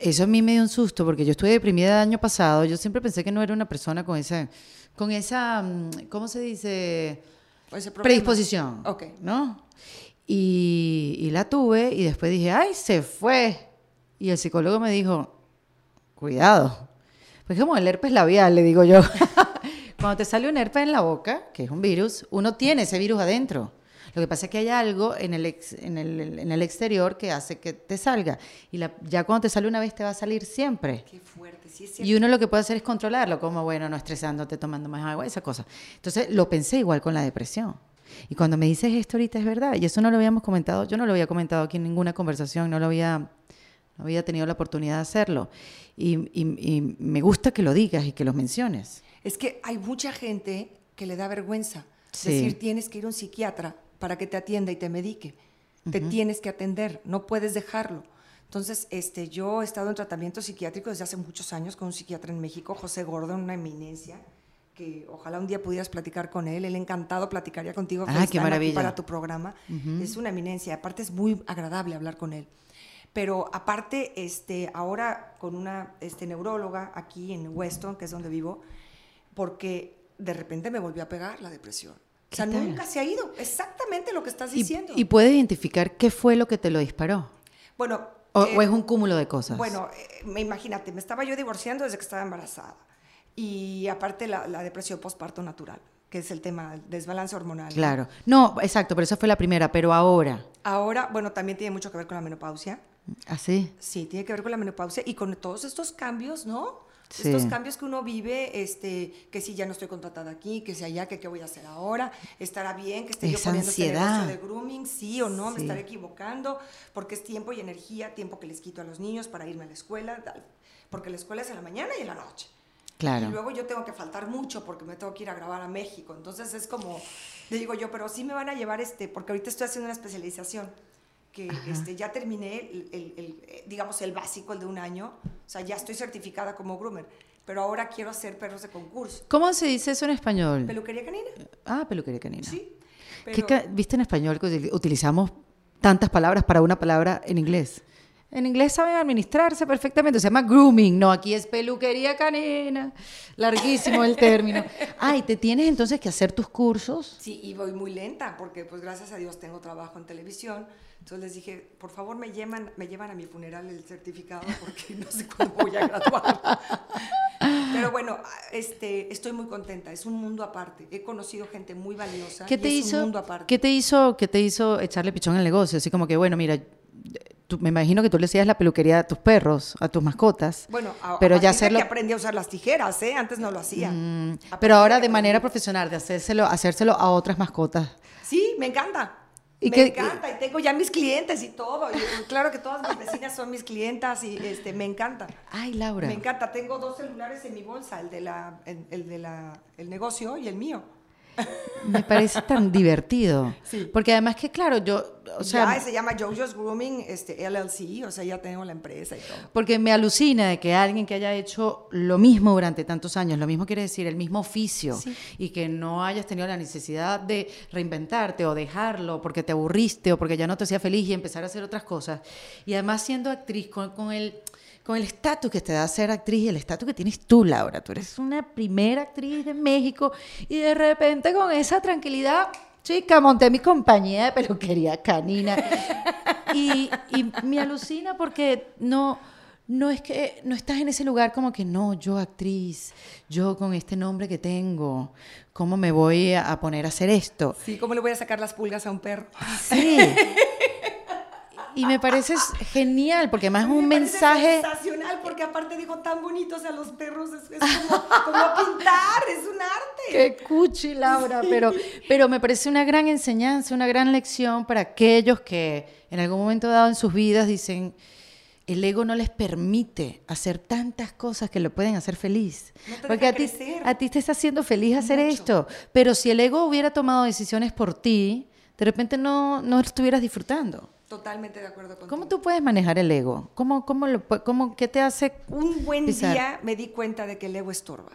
Eso a mí me dio un susto porque yo estuve deprimida el año pasado. Yo siempre pensé que no era una persona con esa, con esa, mm, ¿cómo se dice? Predisposición. Ok. ¿No? Y, y, la tuve y después dije, ay, se fue. Y el psicólogo me dijo, cuidado. Pues como el herpes labial, le digo yo. Cuando te sale un herpes en la boca, que es un virus, uno tiene ese virus adentro. Lo que pasa es que hay algo en el, en el, en el exterior que hace que te salga. Y la, ya cuando te sale una vez te va a salir siempre. Qué fuerte, sí es Y uno lo que puede hacer es controlarlo, como, bueno, no estresándote, tomando más agua, esa cosa. Entonces lo pensé igual con la depresión. Y cuando me dices esto ahorita es verdad. Y eso no lo habíamos comentado, yo no lo había comentado aquí en ninguna conversación, no lo había, no había tenido la oportunidad de hacerlo. Y, y, y me gusta que lo digas y que lo menciones. Es que hay mucha gente que le da vergüenza. decir, tienes que ir a un psiquiatra para que te atienda y te medique. Te tienes que atender, no puedes dejarlo. Entonces, este, yo he estado en tratamiento psiquiátrico desde hace muchos años con un psiquiatra en México, José Gordon, una eminencia, que ojalá un día pudieras platicar con él. Él encantado platicaría contigo ah, qué maravilla. para tu programa. Es una eminencia, aparte es muy agradable hablar con él. Pero aparte, este, ahora con una este, neuróloga aquí en Weston, que es donde vivo, porque de repente me volvió a pegar la depresión. O sea, nunca se ha ido. Exactamente lo que estás diciendo. ¿Y, puedes identificar qué fue lo que te lo disparó? Bueno. ¿O, es un cúmulo de cosas? Bueno, eh, imagínate, me estaba yo divorciando desde que estaba embarazada. Y aparte la, depresión postparto natural, que es el tema del desbalance hormonal. Claro. No, exacto, pero esa fue la primera, pero ahora. Ahora, bueno, también tiene mucho que ver con la menopausia. ¿Ah, sí? Sí, tiene que ver con la menopausia y con todos estos cambios, ¿no? Estos cambios que uno vive, este, que si ya no estoy contratada aquí, que si allá, que qué voy a hacer ahora, estará bien, que esté yo poniendo este negocio de grooming, sí o no, me estaré equivocando, porque es tiempo y energía, tiempo que les quito a los niños para irme a la escuela, porque la escuela es en la mañana y en la noche. Claro. Y luego yo tengo que faltar mucho porque me tengo que ir a grabar a México. Entonces es como, le digo yo, pero sí me van a llevar este, porque ahorita estoy haciendo una especialización que este, ya terminé, el, el, digamos, el básico, el de un año, o sea, ya estoy certificada como groomer, pero ahora quiero hacer perros de concurso. ¿Cómo se dice eso en español? Peluquería canina. Ah, peluquería canina. Sí. ¿Viste en español que utilizamos tantas palabras para una palabra en inglés? En inglés saben administrarse perfectamente, se llama grooming, no, aquí es peluquería canina, larguísimo el término. Ay, ¿te tienes entonces que hacer tus cursos? Sí, y voy muy lenta, porque pues gracias a Dios tengo trabajo en televisión, entonces les dije, por favor me llevan, me llevan a mi funeral el certificado, porque no sé cuándo voy a graduar. Pero bueno, este, estoy muy contenta, es un mundo aparte, he conocido gente muy valiosa, ¿Qué te y es hizo, un mundo aparte. ¿Qué te hizo, qué te hizo echarle pichón al negocio? Así como que, bueno, mira me imagino que tú le hacías la peluquería a tus perros, a tus mascotas. Bueno, a, pero ya hacerlo... que aprendí a usar las tijeras, ¿eh? Antes no lo hacía. Mm, pero ahora de manera profesional, de hacérselo, hacérselo a otras mascotas. Sí, me encanta. ¿Y me encanta, y tengo ya mis clientes y todo. claro que todas mis vecinas son mis clientas y este, me encanta. Ay, Laura. Me encanta. Tengo dos celulares en mi bolsa, el de la, el, de la, el negocio y el mío. Me parece tan divertido. Porque además que, claro, yo, o sea... Ya se llama JoJo's Grooming este, LLC, o sea, ya tengo la empresa y todo. Porque me alucina de que alguien que haya hecho lo mismo durante tantos años, lo mismo quiere decir el mismo oficio, y que no hayas tenido la necesidad de reinventarte o dejarlo porque te aburriste o porque ya no te hacía feliz y empezar a hacer otras cosas. Y además siendo actriz con, con el con el estatus que te da ser actriz y el estatus que tienes tú, Laura. Tú eres una primera actriz de México y de repente con esa tranquilidad, chica, monté mi compañía de peluquería canina. y, y me alucina porque no no es que no estás en ese lugar como que no, yo actriz, yo con este nombre que tengo, ¿cómo me voy a poner a hacer esto? Sí, ¿cómo le voy a sacar las pulgas a un perro? Sí. y me parece genial, porque además es un mensaje... Sensacional, porque aparte dijo tan bonitos a los perros, es, como, pintar, es un arte. Qué cuchi, Laura, pero, pero me parece una gran enseñanza, una gran lección para aquellos que en algún momento dado en sus vidas dicen, el ego no les permite hacer tantas cosas que lo pueden hacer feliz. No te Porque a ti, a ti te está haciendo feliz hacer Mucho. esto. Pero si el ego hubiera tomado decisiones por ti, de repente no, no estuvieras disfrutando. Totalmente de acuerdo contigo. ¿Cómo tú puedes manejar el ego? ¿Cómo, cómo lo, cómo, ¿Qué te hace? Un buen pisar? día me di cuenta de que el ego estorba.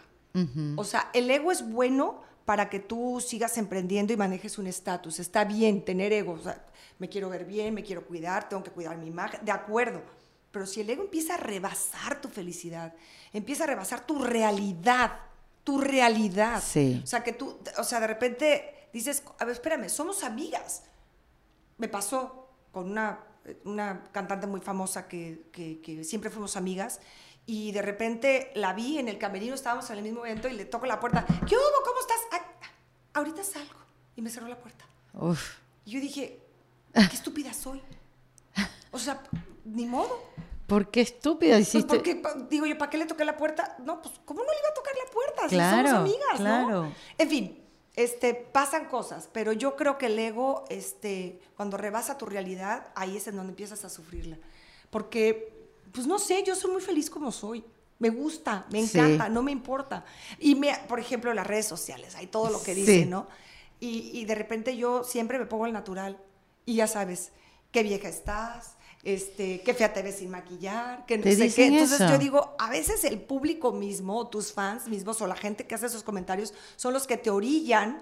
O sea, el ego es bueno para que tú sigas emprendiendo y manejes un estatus. Está bien tener ego. O sea, me quiero ver bien, me quiero cuidar, tengo que cuidar mi imagen. De acuerdo. Pero si el ego empieza a rebasar tu felicidad, empieza a rebasar tu realidad, tu realidad. Sí. O sea, que tú, o sea, de repente dices, a ver, espérame, somos amigas. Me pasó con una, una cantante muy famosa que, que- que siempre fuimos amigas y de repente la vi en el camerino, estábamos en el mismo evento y le toco la puerta. ¿Qué hubo? ¿Cómo estás? "Ay, ahorita salgo. Y me cerró la puerta. Uf. Y yo dije, qué estúpida soy. O sea, ni modo. ¿Por qué estúpida Pues hiciste? porque, pa- digo yo, ¿para qué le toqué la puerta? No, pues, ¿cómo no le iba a tocar la puerta? Si Claro, somos amigas, claro. ¿no? En fin, este, pasan cosas, pero yo creo que el ego, este, cuando rebasa tu realidad, ahí es en donde empiezas a sufrirla. Porque, pues no sé, yo soy muy feliz como soy. Me gusta, me Sí. encanta, no me importa. Y, me, por ejemplo, las redes sociales, hay todo lo que Sí. dicen, ¿no? Y, y de repente yo siempre me pongo el natural. Y ya sabes, qué vieja estás, este, qué fea te ves sin maquillar, que no ¿Te sé qué. Entonces eso? yo digo, a veces el público mismo, o tus fans mismos, o la gente que hace esos comentarios, son los que te orillan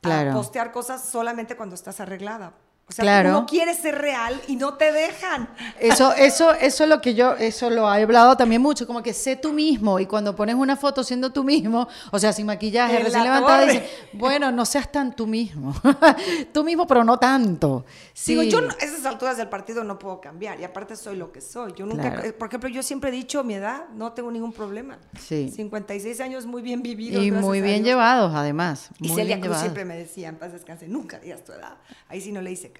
Claro. a postear cosas solamente cuando estás arreglada. O sea, Claro. no quieres ser real y no te dejan. Eso, eso, eso es lo que yo, eso lo he hablado también mucho, como que sé tú mismo y cuando pones una foto siendo tú mismo, o sea, sin maquillaje, En recién levantada, dices, bueno, no seas tan tú mismo, tú mismo, pero no tanto. Sí, Digo, yo no- a esas alturas del partido no puedo cambiar y aparte soy lo que soy. Yo nunca, Claro. eh, por ejemplo, yo siempre he dicho mi edad, no tengo ningún problema. Sí. 56 años muy bien vividos. y muy bien llevados, además, Y muy Celia bien Cruz siempre me decía, en paz descanse, nunca digas tu edad. Ahí sí no le hice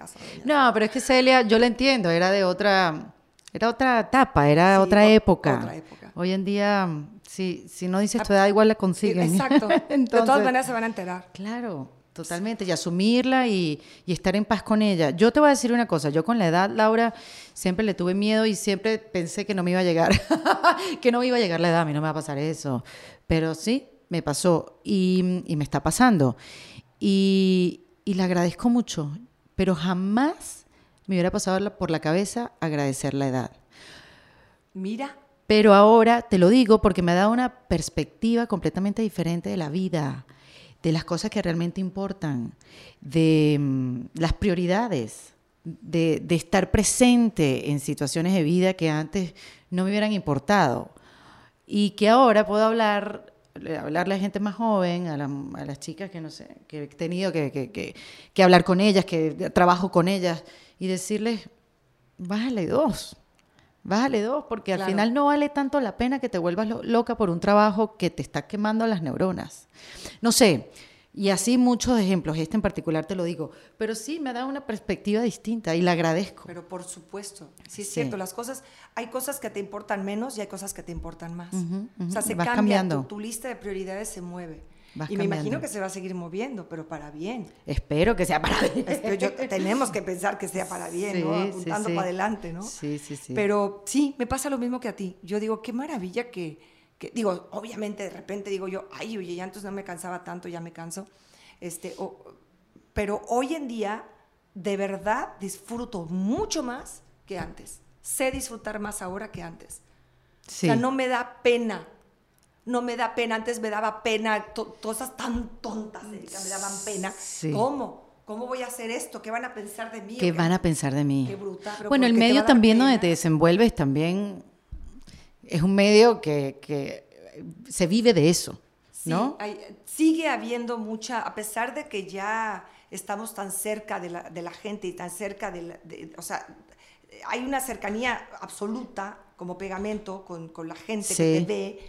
No, pero es que Celia, yo la entiendo, era de otra, era otra etapa, era Sí, otra o- época. otra época. Hoy en día, si, si no dices tu edad, igual la consiguen. Exacto. de Entonces- todas maneras se van a enterar. Claro, totalmente. Y asumirla y, y estar en paz con ella. Yo te voy a decir una cosa. Yo con la edad, Laura, siempre le tuve miedo y siempre pensé que no me iba a llegar. que no me iba a llegar la edad. A mí no me va a pasar eso. Pero sí, me pasó y, y me está pasando. Y, y le agradezco mucho. Pero jamás me hubiera pasado por la cabeza agradecer la edad. Mira, Pero ahora te lo digo porque me ha dado una perspectiva completamente diferente de la vida, de las cosas que realmente importan, de mm, las prioridades, de, de estar presente en situaciones de vida que antes no me hubieran importado. Y que ahora puedo hablar, hablarle a gente más joven, a, la- a las chicas que no sé, que he tenido que, que- que- que hablar con ellas, que trabajo con ellas, y decirles, bájale dos. Bájale dos, porque al final no vale tanto la pena que te vuelvas lo- loca por un trabajo que te está quemando las neuronas. No sé, y así muchos ejemplos, este en particular te lo digo, pero sí me da una perspectiva distinta y la agradezco. pero por supuesto, sí es Sí. cierto, las cosas, hay cosas que te importan menos y hay cosas que te importan más. Ujú, O sea, se vas cambia, cambiando. Tu, tu lista de prioridades se mueve. Vas y me imagino cambiando. que se va a seguir moviendo, pero para bien. Espero que sea para bien. Yo- tenemos que pensar que sea para bien, ¿no? Sí, sí, Apuntando sí. para adelante, ¿no? Sí, sí, sí. Pero sí, me pasa lo mismo que a ti. Yo digo, qué maravilla que, que- digo, obviamente de repente digo yo, ay, oye, ya antes no me cansaba tanto, ya me canso. Este, o- pero hoy en día, de verdad, disfruto mucho más que antes. Sé disfrutar más ahora que antes. Sí. O sea, no me da pena. No me da pena. Antes me daba pena. cosas tan tontas, Erika, me daban pena. Sí. ¿Cómo? ¿Cómo voy a hacer esto? ¿Qué van a pensar de mí? ¿Qué ¿O van a pensar de mí? Qué bruta, pero bueno, ¿por el qué medio también donde te desenvuelves también es un medio que, que se vive de eso, Sí, ¿no? hay- sigue habiendo mucha, a pesar de que ya estamos tan cerca de la, de la gente y tan cerca de, la- de- o sea, hay una cercanía absoluta como pegamento con, con la gente Sí. que te ve.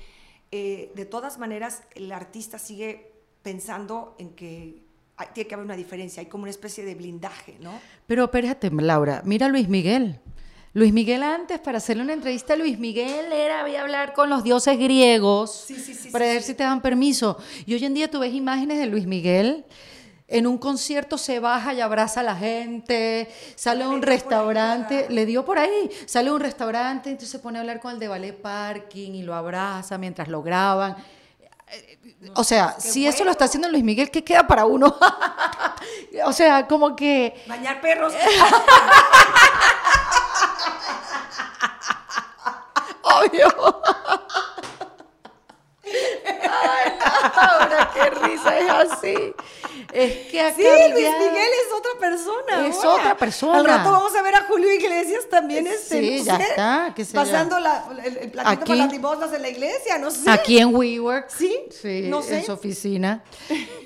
eh, de todas maneras, el artista sigue pensando en que hay- tiene que haber una diferencia, hay como una especie de blindaje, ¿no? Pero espérate, Laura, mira a Luis Miguel. Luis Miguel antes, para hacerle una entrevista a Luis Miguel, era había hablar con los dioses griegos Sí, sí, sí, para ver si te dan permiso. Y hoy en día tú ves imágenes de Luis Miguel en un concierto se baja y abraza a la gente, sale a un restaurante, le dio por ahí, sale a un restaurante, entonces se pone a hablar con el de ballet parking y lo abraza mientras lo graban. O sea, si eso lo está haciendo Luis Miguel, ¿qué queda para uno? o sea, como que... Bañar perros. Obvio. Ay, Laura, qué risa es así. Es que acá Sí, Luis Miguel es otra persona. Es ahora. otra persona. Al rato vamos a ver a Julio Iglesias también. Este, Sí, no ya sé, está, qué pasando la, el, el platito Aquí- para las limosnas en la iglesia, no sé. Aquí en WeWork. Sí, Sí, no sé. en su oficina.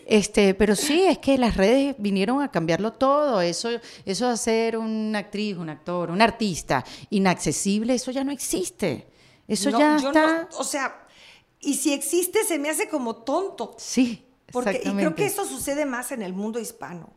Este, pero sí, es que las redes vinieron a cambiarlo todo. Eso, eso de ser una actriz, un actor, un artista inaccesible, eso ya no existe. Eso No, ya yo está. no- o sea, y si existe se me hace como tonto. Sí, Porque, y creo que eso sucede más en el mundo hispano.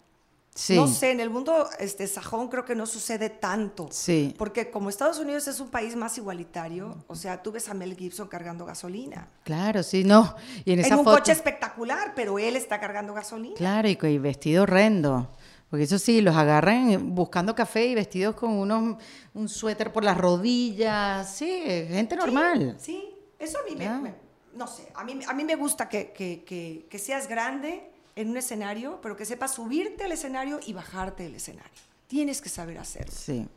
Sí. No sé, en el mundo este, sajón creo que no sucede tanto. Sí. Porque como Estados Unidos es un país más igualitario, o sea, tú ves a Mel Gibson cargando gasolina. Claro, sí, no. Y en un foto. coche espectacular, pero él está cargando gasolina. Claro, y, y vestido horrendo. Porque eso sí, los agarran buscando café y vestidos con unos, un suéter por las rodillas. Sí, gente normal. Sí, eso a mí me, me- no sé, a mí, a mí me gusta que, que- que- que seas grande en un escenario, pero que sepas subirte al escenario y bajarte del escenario. Tienes que saber hacerlo. Sí.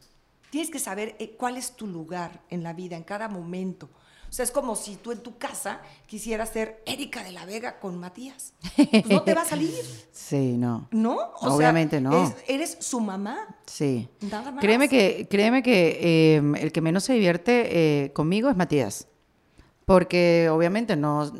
Tienes que saber eh, cuál es tu lugar en la vida, en cada momento. O sea, es como si tú en tu casa quisieras ser Erika de la Vega con Matías. Pues no te va a salir, Sí, no. ¿no? O sea, Obviamente no. es- eres su mamá. Sí. Nada más. Créeme que, créeme que eh, el que menos se divierte eh, conmigo es Matías. Porque obviamente no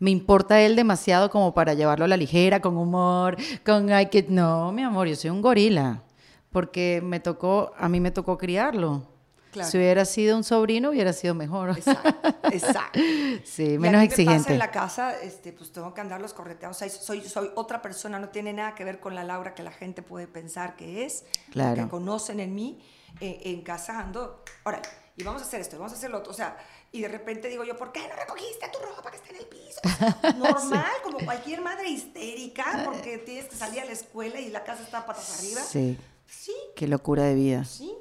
me importa él demasiado como para llevarlo a la ligera, con humor, con ay que no, mi amor, yo soy un gorila. Porque me tocó, a mí me tocó criarlo. Claro. Si hubiera sido un sobrino, hubiera sido mejor. Exacto, exacto. Sí, Y a menos mí me pasa exigente. en la casa, este, pues tengo que andarlos correteando. O sea, soy, soy otra persona, no tiene nada que ver con la Laura que la gente puede pensar que es, Claro. que conocen en mí. Eh, en casa ando, órale, y vamos a hacer esto, y vamos a hacer lo otro. O sea, y de repente digo yo, ¿por qué no recogiste tu ropa que está en el piso? Normal, como cualquier madre histérica, porque tienes que salir a la escuela y la casa está patas arriba. Sí, Sí, qué locura de vida. sí.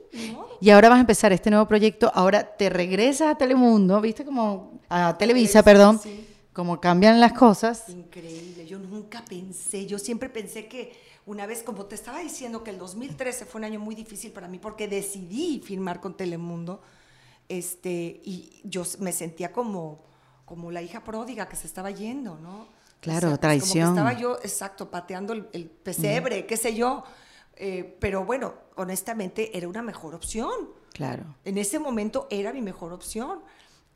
Y ahora vas a empezar este nuevo proyecto. Ahora te regresas a Telemundo, ¿viste? Como a Televisa, Televisa, perdón. sí. Como cambian las cosas. Increíble, yo nunca pensé, yo siempre pensé que una vez, como te estaba diciendo, que el 2013 fue un año muy difícil para mí porque decidí firmar con Telemundo, este, y yo me sentía como, como la hija pródiga que se estaba yendo, ¿no? Claro, pues, traición. Como que estaba yo, exacto, pateando el, el pesebre, qué sé yo, eh, pero bueno, honestamente era una mejor opción. Claro. En ese momento era mi mejor opción.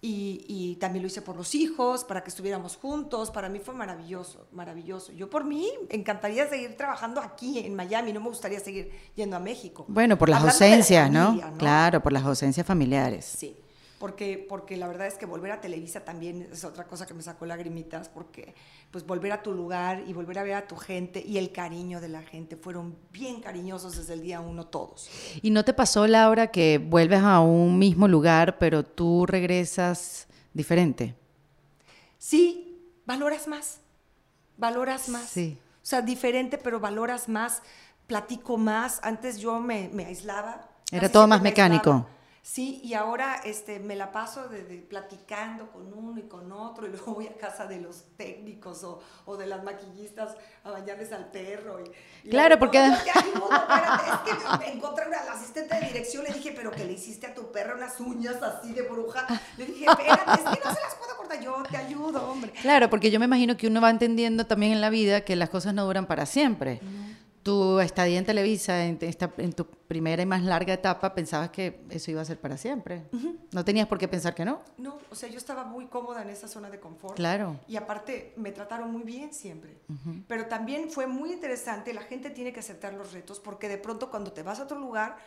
Y, y también lo hice por los hijos, para que estuviéramos juntos. Para mí fue maravilloso, maravilloso. Yo por mí encantaría seguir trabajando aquí en Miami, no me gustaría seguir yendo a México. Bueno, por las Hablando de la ausencias, ¿no? familia, Claro, por las ausencias familiares. Sí, porque, porque la verdad es que volver a Televisa también es otra cosa que me sacó lagrimitas, porque pues volver a tu lugar y volver a ver a tu gente y el cariño de la gente, fueron bien cariñosos desde el día uno todos. ¿Y no te pasó, Laura, que vuelves a un mismo lugar, pero tú regresas diferente? Sí, valoras más, valoras más. Sí. O sea, diferente, pero valoras más, platico más. Antes yo me, me aislaba. Era todo más me mecánico. aislaba. Sí, y ahora este, me la paso de, de platicando con uno y con otro, y luego voy a casa de los técnicos o, o de las maquillistas a bañarles al perro. Y, y Claro, luego, porque- "No, espérate, es que me encontré una la asistente de dirección, le dije, pero que le hiciste a tu perro unas uñas así de bruja. Le dije, espérate, es que no se las puedo cortar, yo te ayudo, hombre. Claro, porque yo me imagino que uno va entendiendo también en la vida que las cosas no duran para siempre. Tu estadía en Televisa, en, esta- en tu primera y más larga etapa, pensabas que eso iba a ser para siempre. No tenías por qué pensar que no. No, o sea, yo estaba muy cómoda en esa zona de confort. Claro. Y aparte, me trataron muy bien siempre. Pero también fue muy interesante, la gente tiene que aceptar los retos, porque de pronto cuando te vas a otro lugar,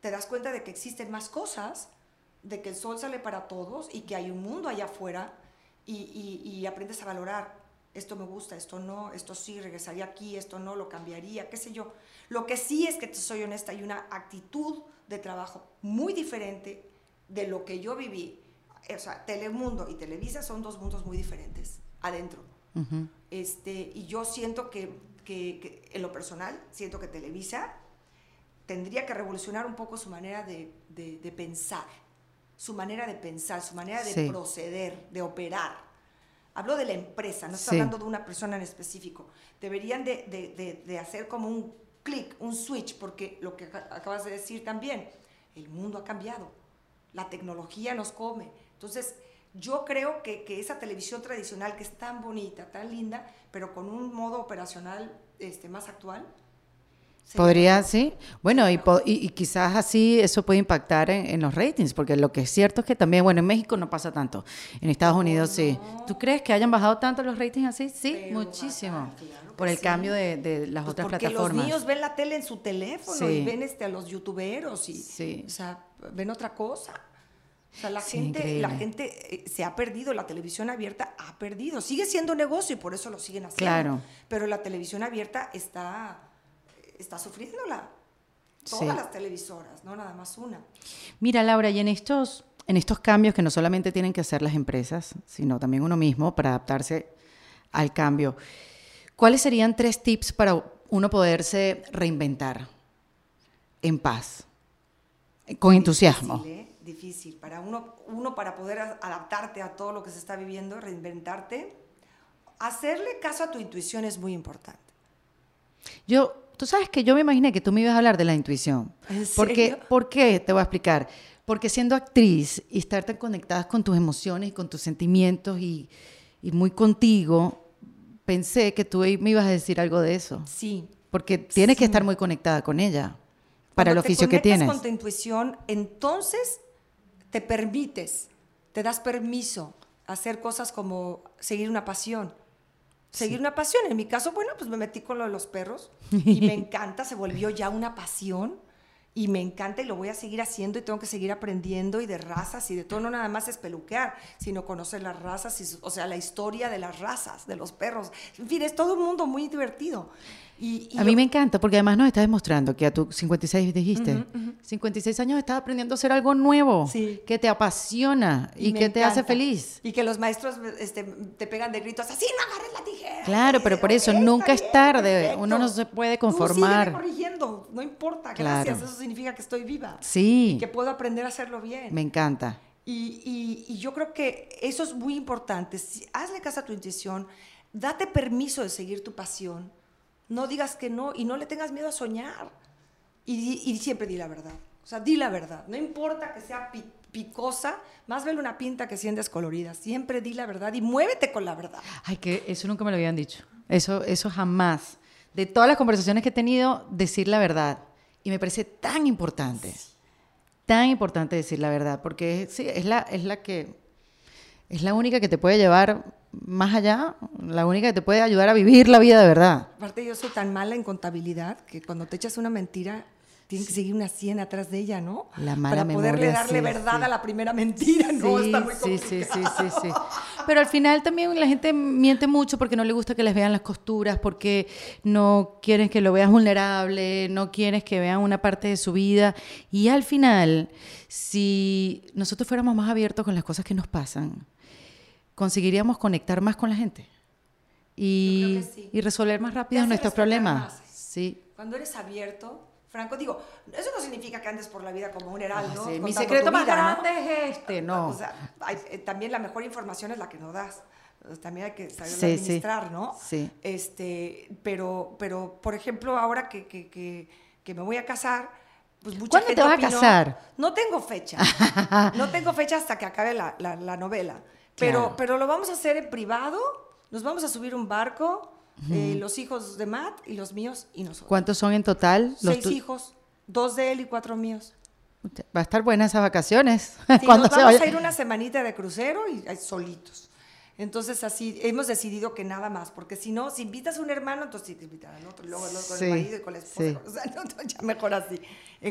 te das cuenta de que existen más cosas, de que el sol sale para todos y que hay un mundo allá afuera y, y- y aprendes a valorar. Esto me gusta, esto no, esto sí, regresaría aquí, esto no, lo cambiaría, qué sé yo. Lo que sí es que te soy honesta, hay una actitud de trabajo muy diferente de lo que yo viví. O sea, Telemundo y Televisa son dos mundos muy diferentes adentro. Este, y yo siento que que, que en lo personal siento que Televisa tendría que revolucionar un poco su manera de, de- de pensar, su manera de pensar, su manera de Sí. proceder, de operar. Hablo de la empresa, no estoy Sí. hablando de una persona en específico. Deberían de, de- de- de hacer como un clic, un switch, porque lo que aca- acabas de decir también, el mundo ha cambiado, la tecnología nos come. Entonces, yo creo que, que esa televisión tradicional que es tan bonita, tan linda, pero con un modo operacional este, más actual. Podría, sí. Bueno, y, y- y quizás así eso puede impactar en, en los ratings, porque lo que es cierto es que también, bueno, en México no pasa tanto, en Estados Unidos sí. ¿Tú crees que hayan bajado tanto los ratings así? Sí, Pero muchísimo. bajar, claro que por el sí. cambio de, de las Pues otras porque plataformas. los niños ven la tele en su teléfono Sí. y ven este, a los youtuberos y Sí. o sea, ven otra cosa. O sea, la Sí, gente, increíble. la gente eh, se ha perdido, la televisión abierta ha perdido. Sigue siendo negocio y por eso lo siguen haciendo. Claro. Pero la televisión abierta está, está sufriéndola. Todas Sí. las televisoras, no nada más una. Mira, Laura, y en estos, en estos cambios que no solamente tienen que hacer las empresas, sino también uno mismo para adaptarse al cambio, ¿cuáles serían tres tips para uno poderse reinventar en paz, con entusiasmo? Difícil, ¿eh? Difícil. Para uno, uno para poder adaptarte a todo lo que se está viviendo, reinventarte, hacerle caso a tu intuición es muy importante. Yo, tú sabes que yo me imaginé que tú me ibas a hablar de la intuición. ¿En Porque, serio? ¿Por qué? Te voy a explicar. Porque siendo actriz y estar tan conectada con tus emociones y con tus sentimientos y, y muy contigo, pensé que tú me ibas a decir algo de eso. Sí. Porque tienes que estar muy conectada con ella para el te oficio que tienes. con tu intuición, entonces te permites, te das permiso a hacer cosas como seguir una pasión. Seguir una pasión. En mi caso, bueno, pues me metí con lo de los perros y me encanta, se volvió ya una pasión y me encanta y lo voy a seguir haciendo y tengo que seguir aprendiendo y de razas y de todo, no nada más es peluquear, sino conocer las razas, y, o sea, la historia de las razas, de los perros. En fin, es todo un mundo muy divertido. Y, y A mí yo- me encanta porque además nos estás demostrando que a tus 56 dijiste, 56 años estás aprendiendo a hacer algo nuevo, Sí. que te apasiona y, me que te hace encanta. feliz. Y que los maestros este, te pegan de gritos, así no agarres la tijera. Claro, pero por eso nunca está es tarde. perfecto. Uno no se puede Tú conformar. corrigiendo, no importa, Claro. gracias, eso significa que estoy viva. Sí, Y que puedo aprender a hacerlo bien. me encanta. Y, y- y yo creo que eso es muy importante. Si- hazle caso a tu intuición, date permiso de seguir tu pasión. No digas que no y no le tengas miedo a soñar. Y, siempre di la verdad. O sea, di la verdad. No importa que sea pi- picosa, más vale una pinta que 100 descoloridas. Siempre di la verdad y muévete con la verdad. Ay, que eso nunca me lo habían dicho. Eso, eso jamás. De todas las conversaciones que he tenido, decir la verdad. Y me parece tan importante. Tan importante decir la verdad. Porque sí, es la, es la que. Es la única que te puede llevar más allá. La única que te puede ayudar a vivir la vida de verdad. Aparte, yo soy tan mala en contabilidad que cuando te echas una mentira, tienes que seguir una 100 atrás de ella, ¿no? La mala Para poderle darle sí, verdad sí. a la primera mentira, ¿no? Sí, Está muy sí, sí, sí, sí, sí. Pero al final también la gente miente mucho porque no le gusta que les vean las costuras, porque no quieren que lo veas vulnerable, no quieres que vean una parte de su vida. Y al final, si nosotros fuéramos más abiertos con las cosas que nos pasan, conseguiríamos conectar más con la gente y, sí. y resolver más rápido nuestros problemas. Sí. Cuando eres abierto, Franco, digo, eso no significa que andes por la vida como un heraldo. Ah, sí, Mi secreto más vida, ¿no? grande es este, no. O sea, hay- eh, también la mejor información es la que no das. Pues También hay que saber Sí, sí. administrar, ¿no? Sí. Este, pero, pero, por ejemplo, ahora que, que, que, que me voy a casar, pues mucha ¿Cuándo te vas a casar? No tengo fecha. no tengo fecha hasta que acabe la, la- la novela. Pero, Claro. pero lo vamos a hacer en privado. Nos vamos a subir un barco, eh, los hijos de Matt y los míos y nosotros. ¿Cuántos son en total? Los Seis hijos, dos de él y cuatro míos. Va a estar buena esas vacaciones. Sí, nos vamos vaya. a ir una semanita de crucero y eh, solitos. Entonces así hemos decidido que nada más, porque si no, si invitas a un hermano, entonces te invitan al otro, luego el otro con Sí, el marido y con la esposa. sí. O sea, no, ya mejor así,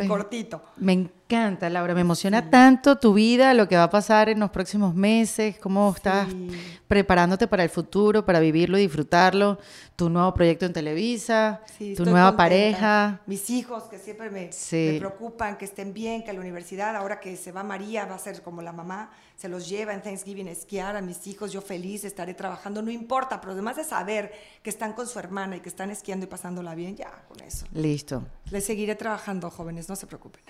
en cortito. Me encanta, Laura. Me emociona tanto tu vida, lo que va a pasar en los próximos meses, cómo estás Sí. preparándote para el futuro, para vivirlo y disfrutarlo, tu nuevo proyecto en Televisa, Sí, tu nueva contenta. pareja. Mis hijos que siempre me, Sí. me preocupan, que estén bien, que la universidad, ahora que se va María, va a ser como la mamá, se los lleva en Thanksgiving a esquiar a mis hijos, yo feliz estaré trabajando, no importa, pero además de saber que están con su hermana y que están esquiando y pasándola bien, ya con eso. Listo. Les seguiré trabajando, jóvenes, no se preocupen.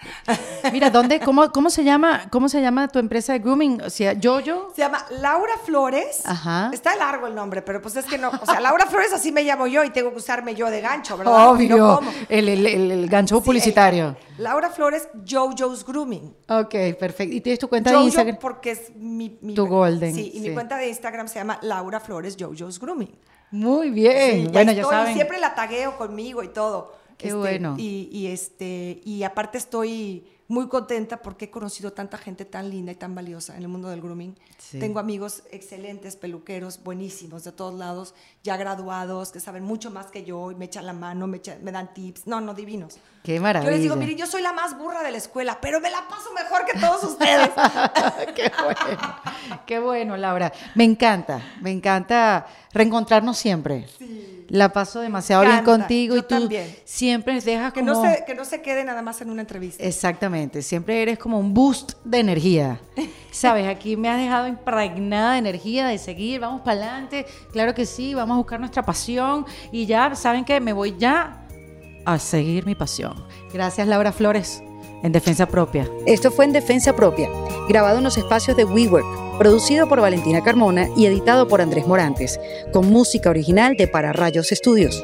Mira, ¿dónde, cómo, cómo se llama, cómo se llama tu empresa de grooming? O sea, Yoyo. Se llama Laura Flores. Ajá. Está largo el nombre, pero pues es que no, o sea, Laura Flores así me llamo yo y tengo que usarme yo de gancho, ¿verdad? Obvio. El, el, el, el, gancho Sí, publicitario. eh, Laura Flores, JoJo's Grooming. Ok, perfecto. ¿Y tienes tu cuenta de Instagram? porque es mi, mi- Tu golden, Sí, y sí. mi cuenta de Instagram se llama Laura Flores JoJo's Grooming. Muy bien. Sí, bueno, ya saben. Siempre la tagueo conmigo y todo. Qué Este, bueno. Y, y, este, y aparte estoy muy contenta porque he conocido tanta gente tan linda y tan valiosa en el mundo del grooming. Sí. Tengo amigos excelentes, peluqueros, buenísimos, de todos lados, ya graduados, que saben mucho más que yo y me echan la mano, me, echan- me dan tips. No, no, divinos. Qué Yo maravilla. les digo, miren, yo soy la más burra de la escuela, pero me la paso mejor que todos ustedes. qué bueno, qué bueno, Laura. Me encanta, me encanta reencontrarnos siempre. La paso demasiado bien contigo y yo tú también. siempre dejas que, como... no se, que no se quede nada más en una entrevista. Exactamente, siempre eres como un boost de energía. Sabes, aquí me has dejado impregnada de energía, de seguir, vamos para adelante. Claro que sí, vamos a buscar nuestra pasión y ya, ¿saben qué? Me voy ya a seguir mi pasión. Gracias, Laura Flores, en Defensa Propia. Esto fue en Defensa Propia, grabado en los espacios de WeWork, producido por Valentina Carmona y editado por Andrés Morantes, con música original de Para Rayos Estudios.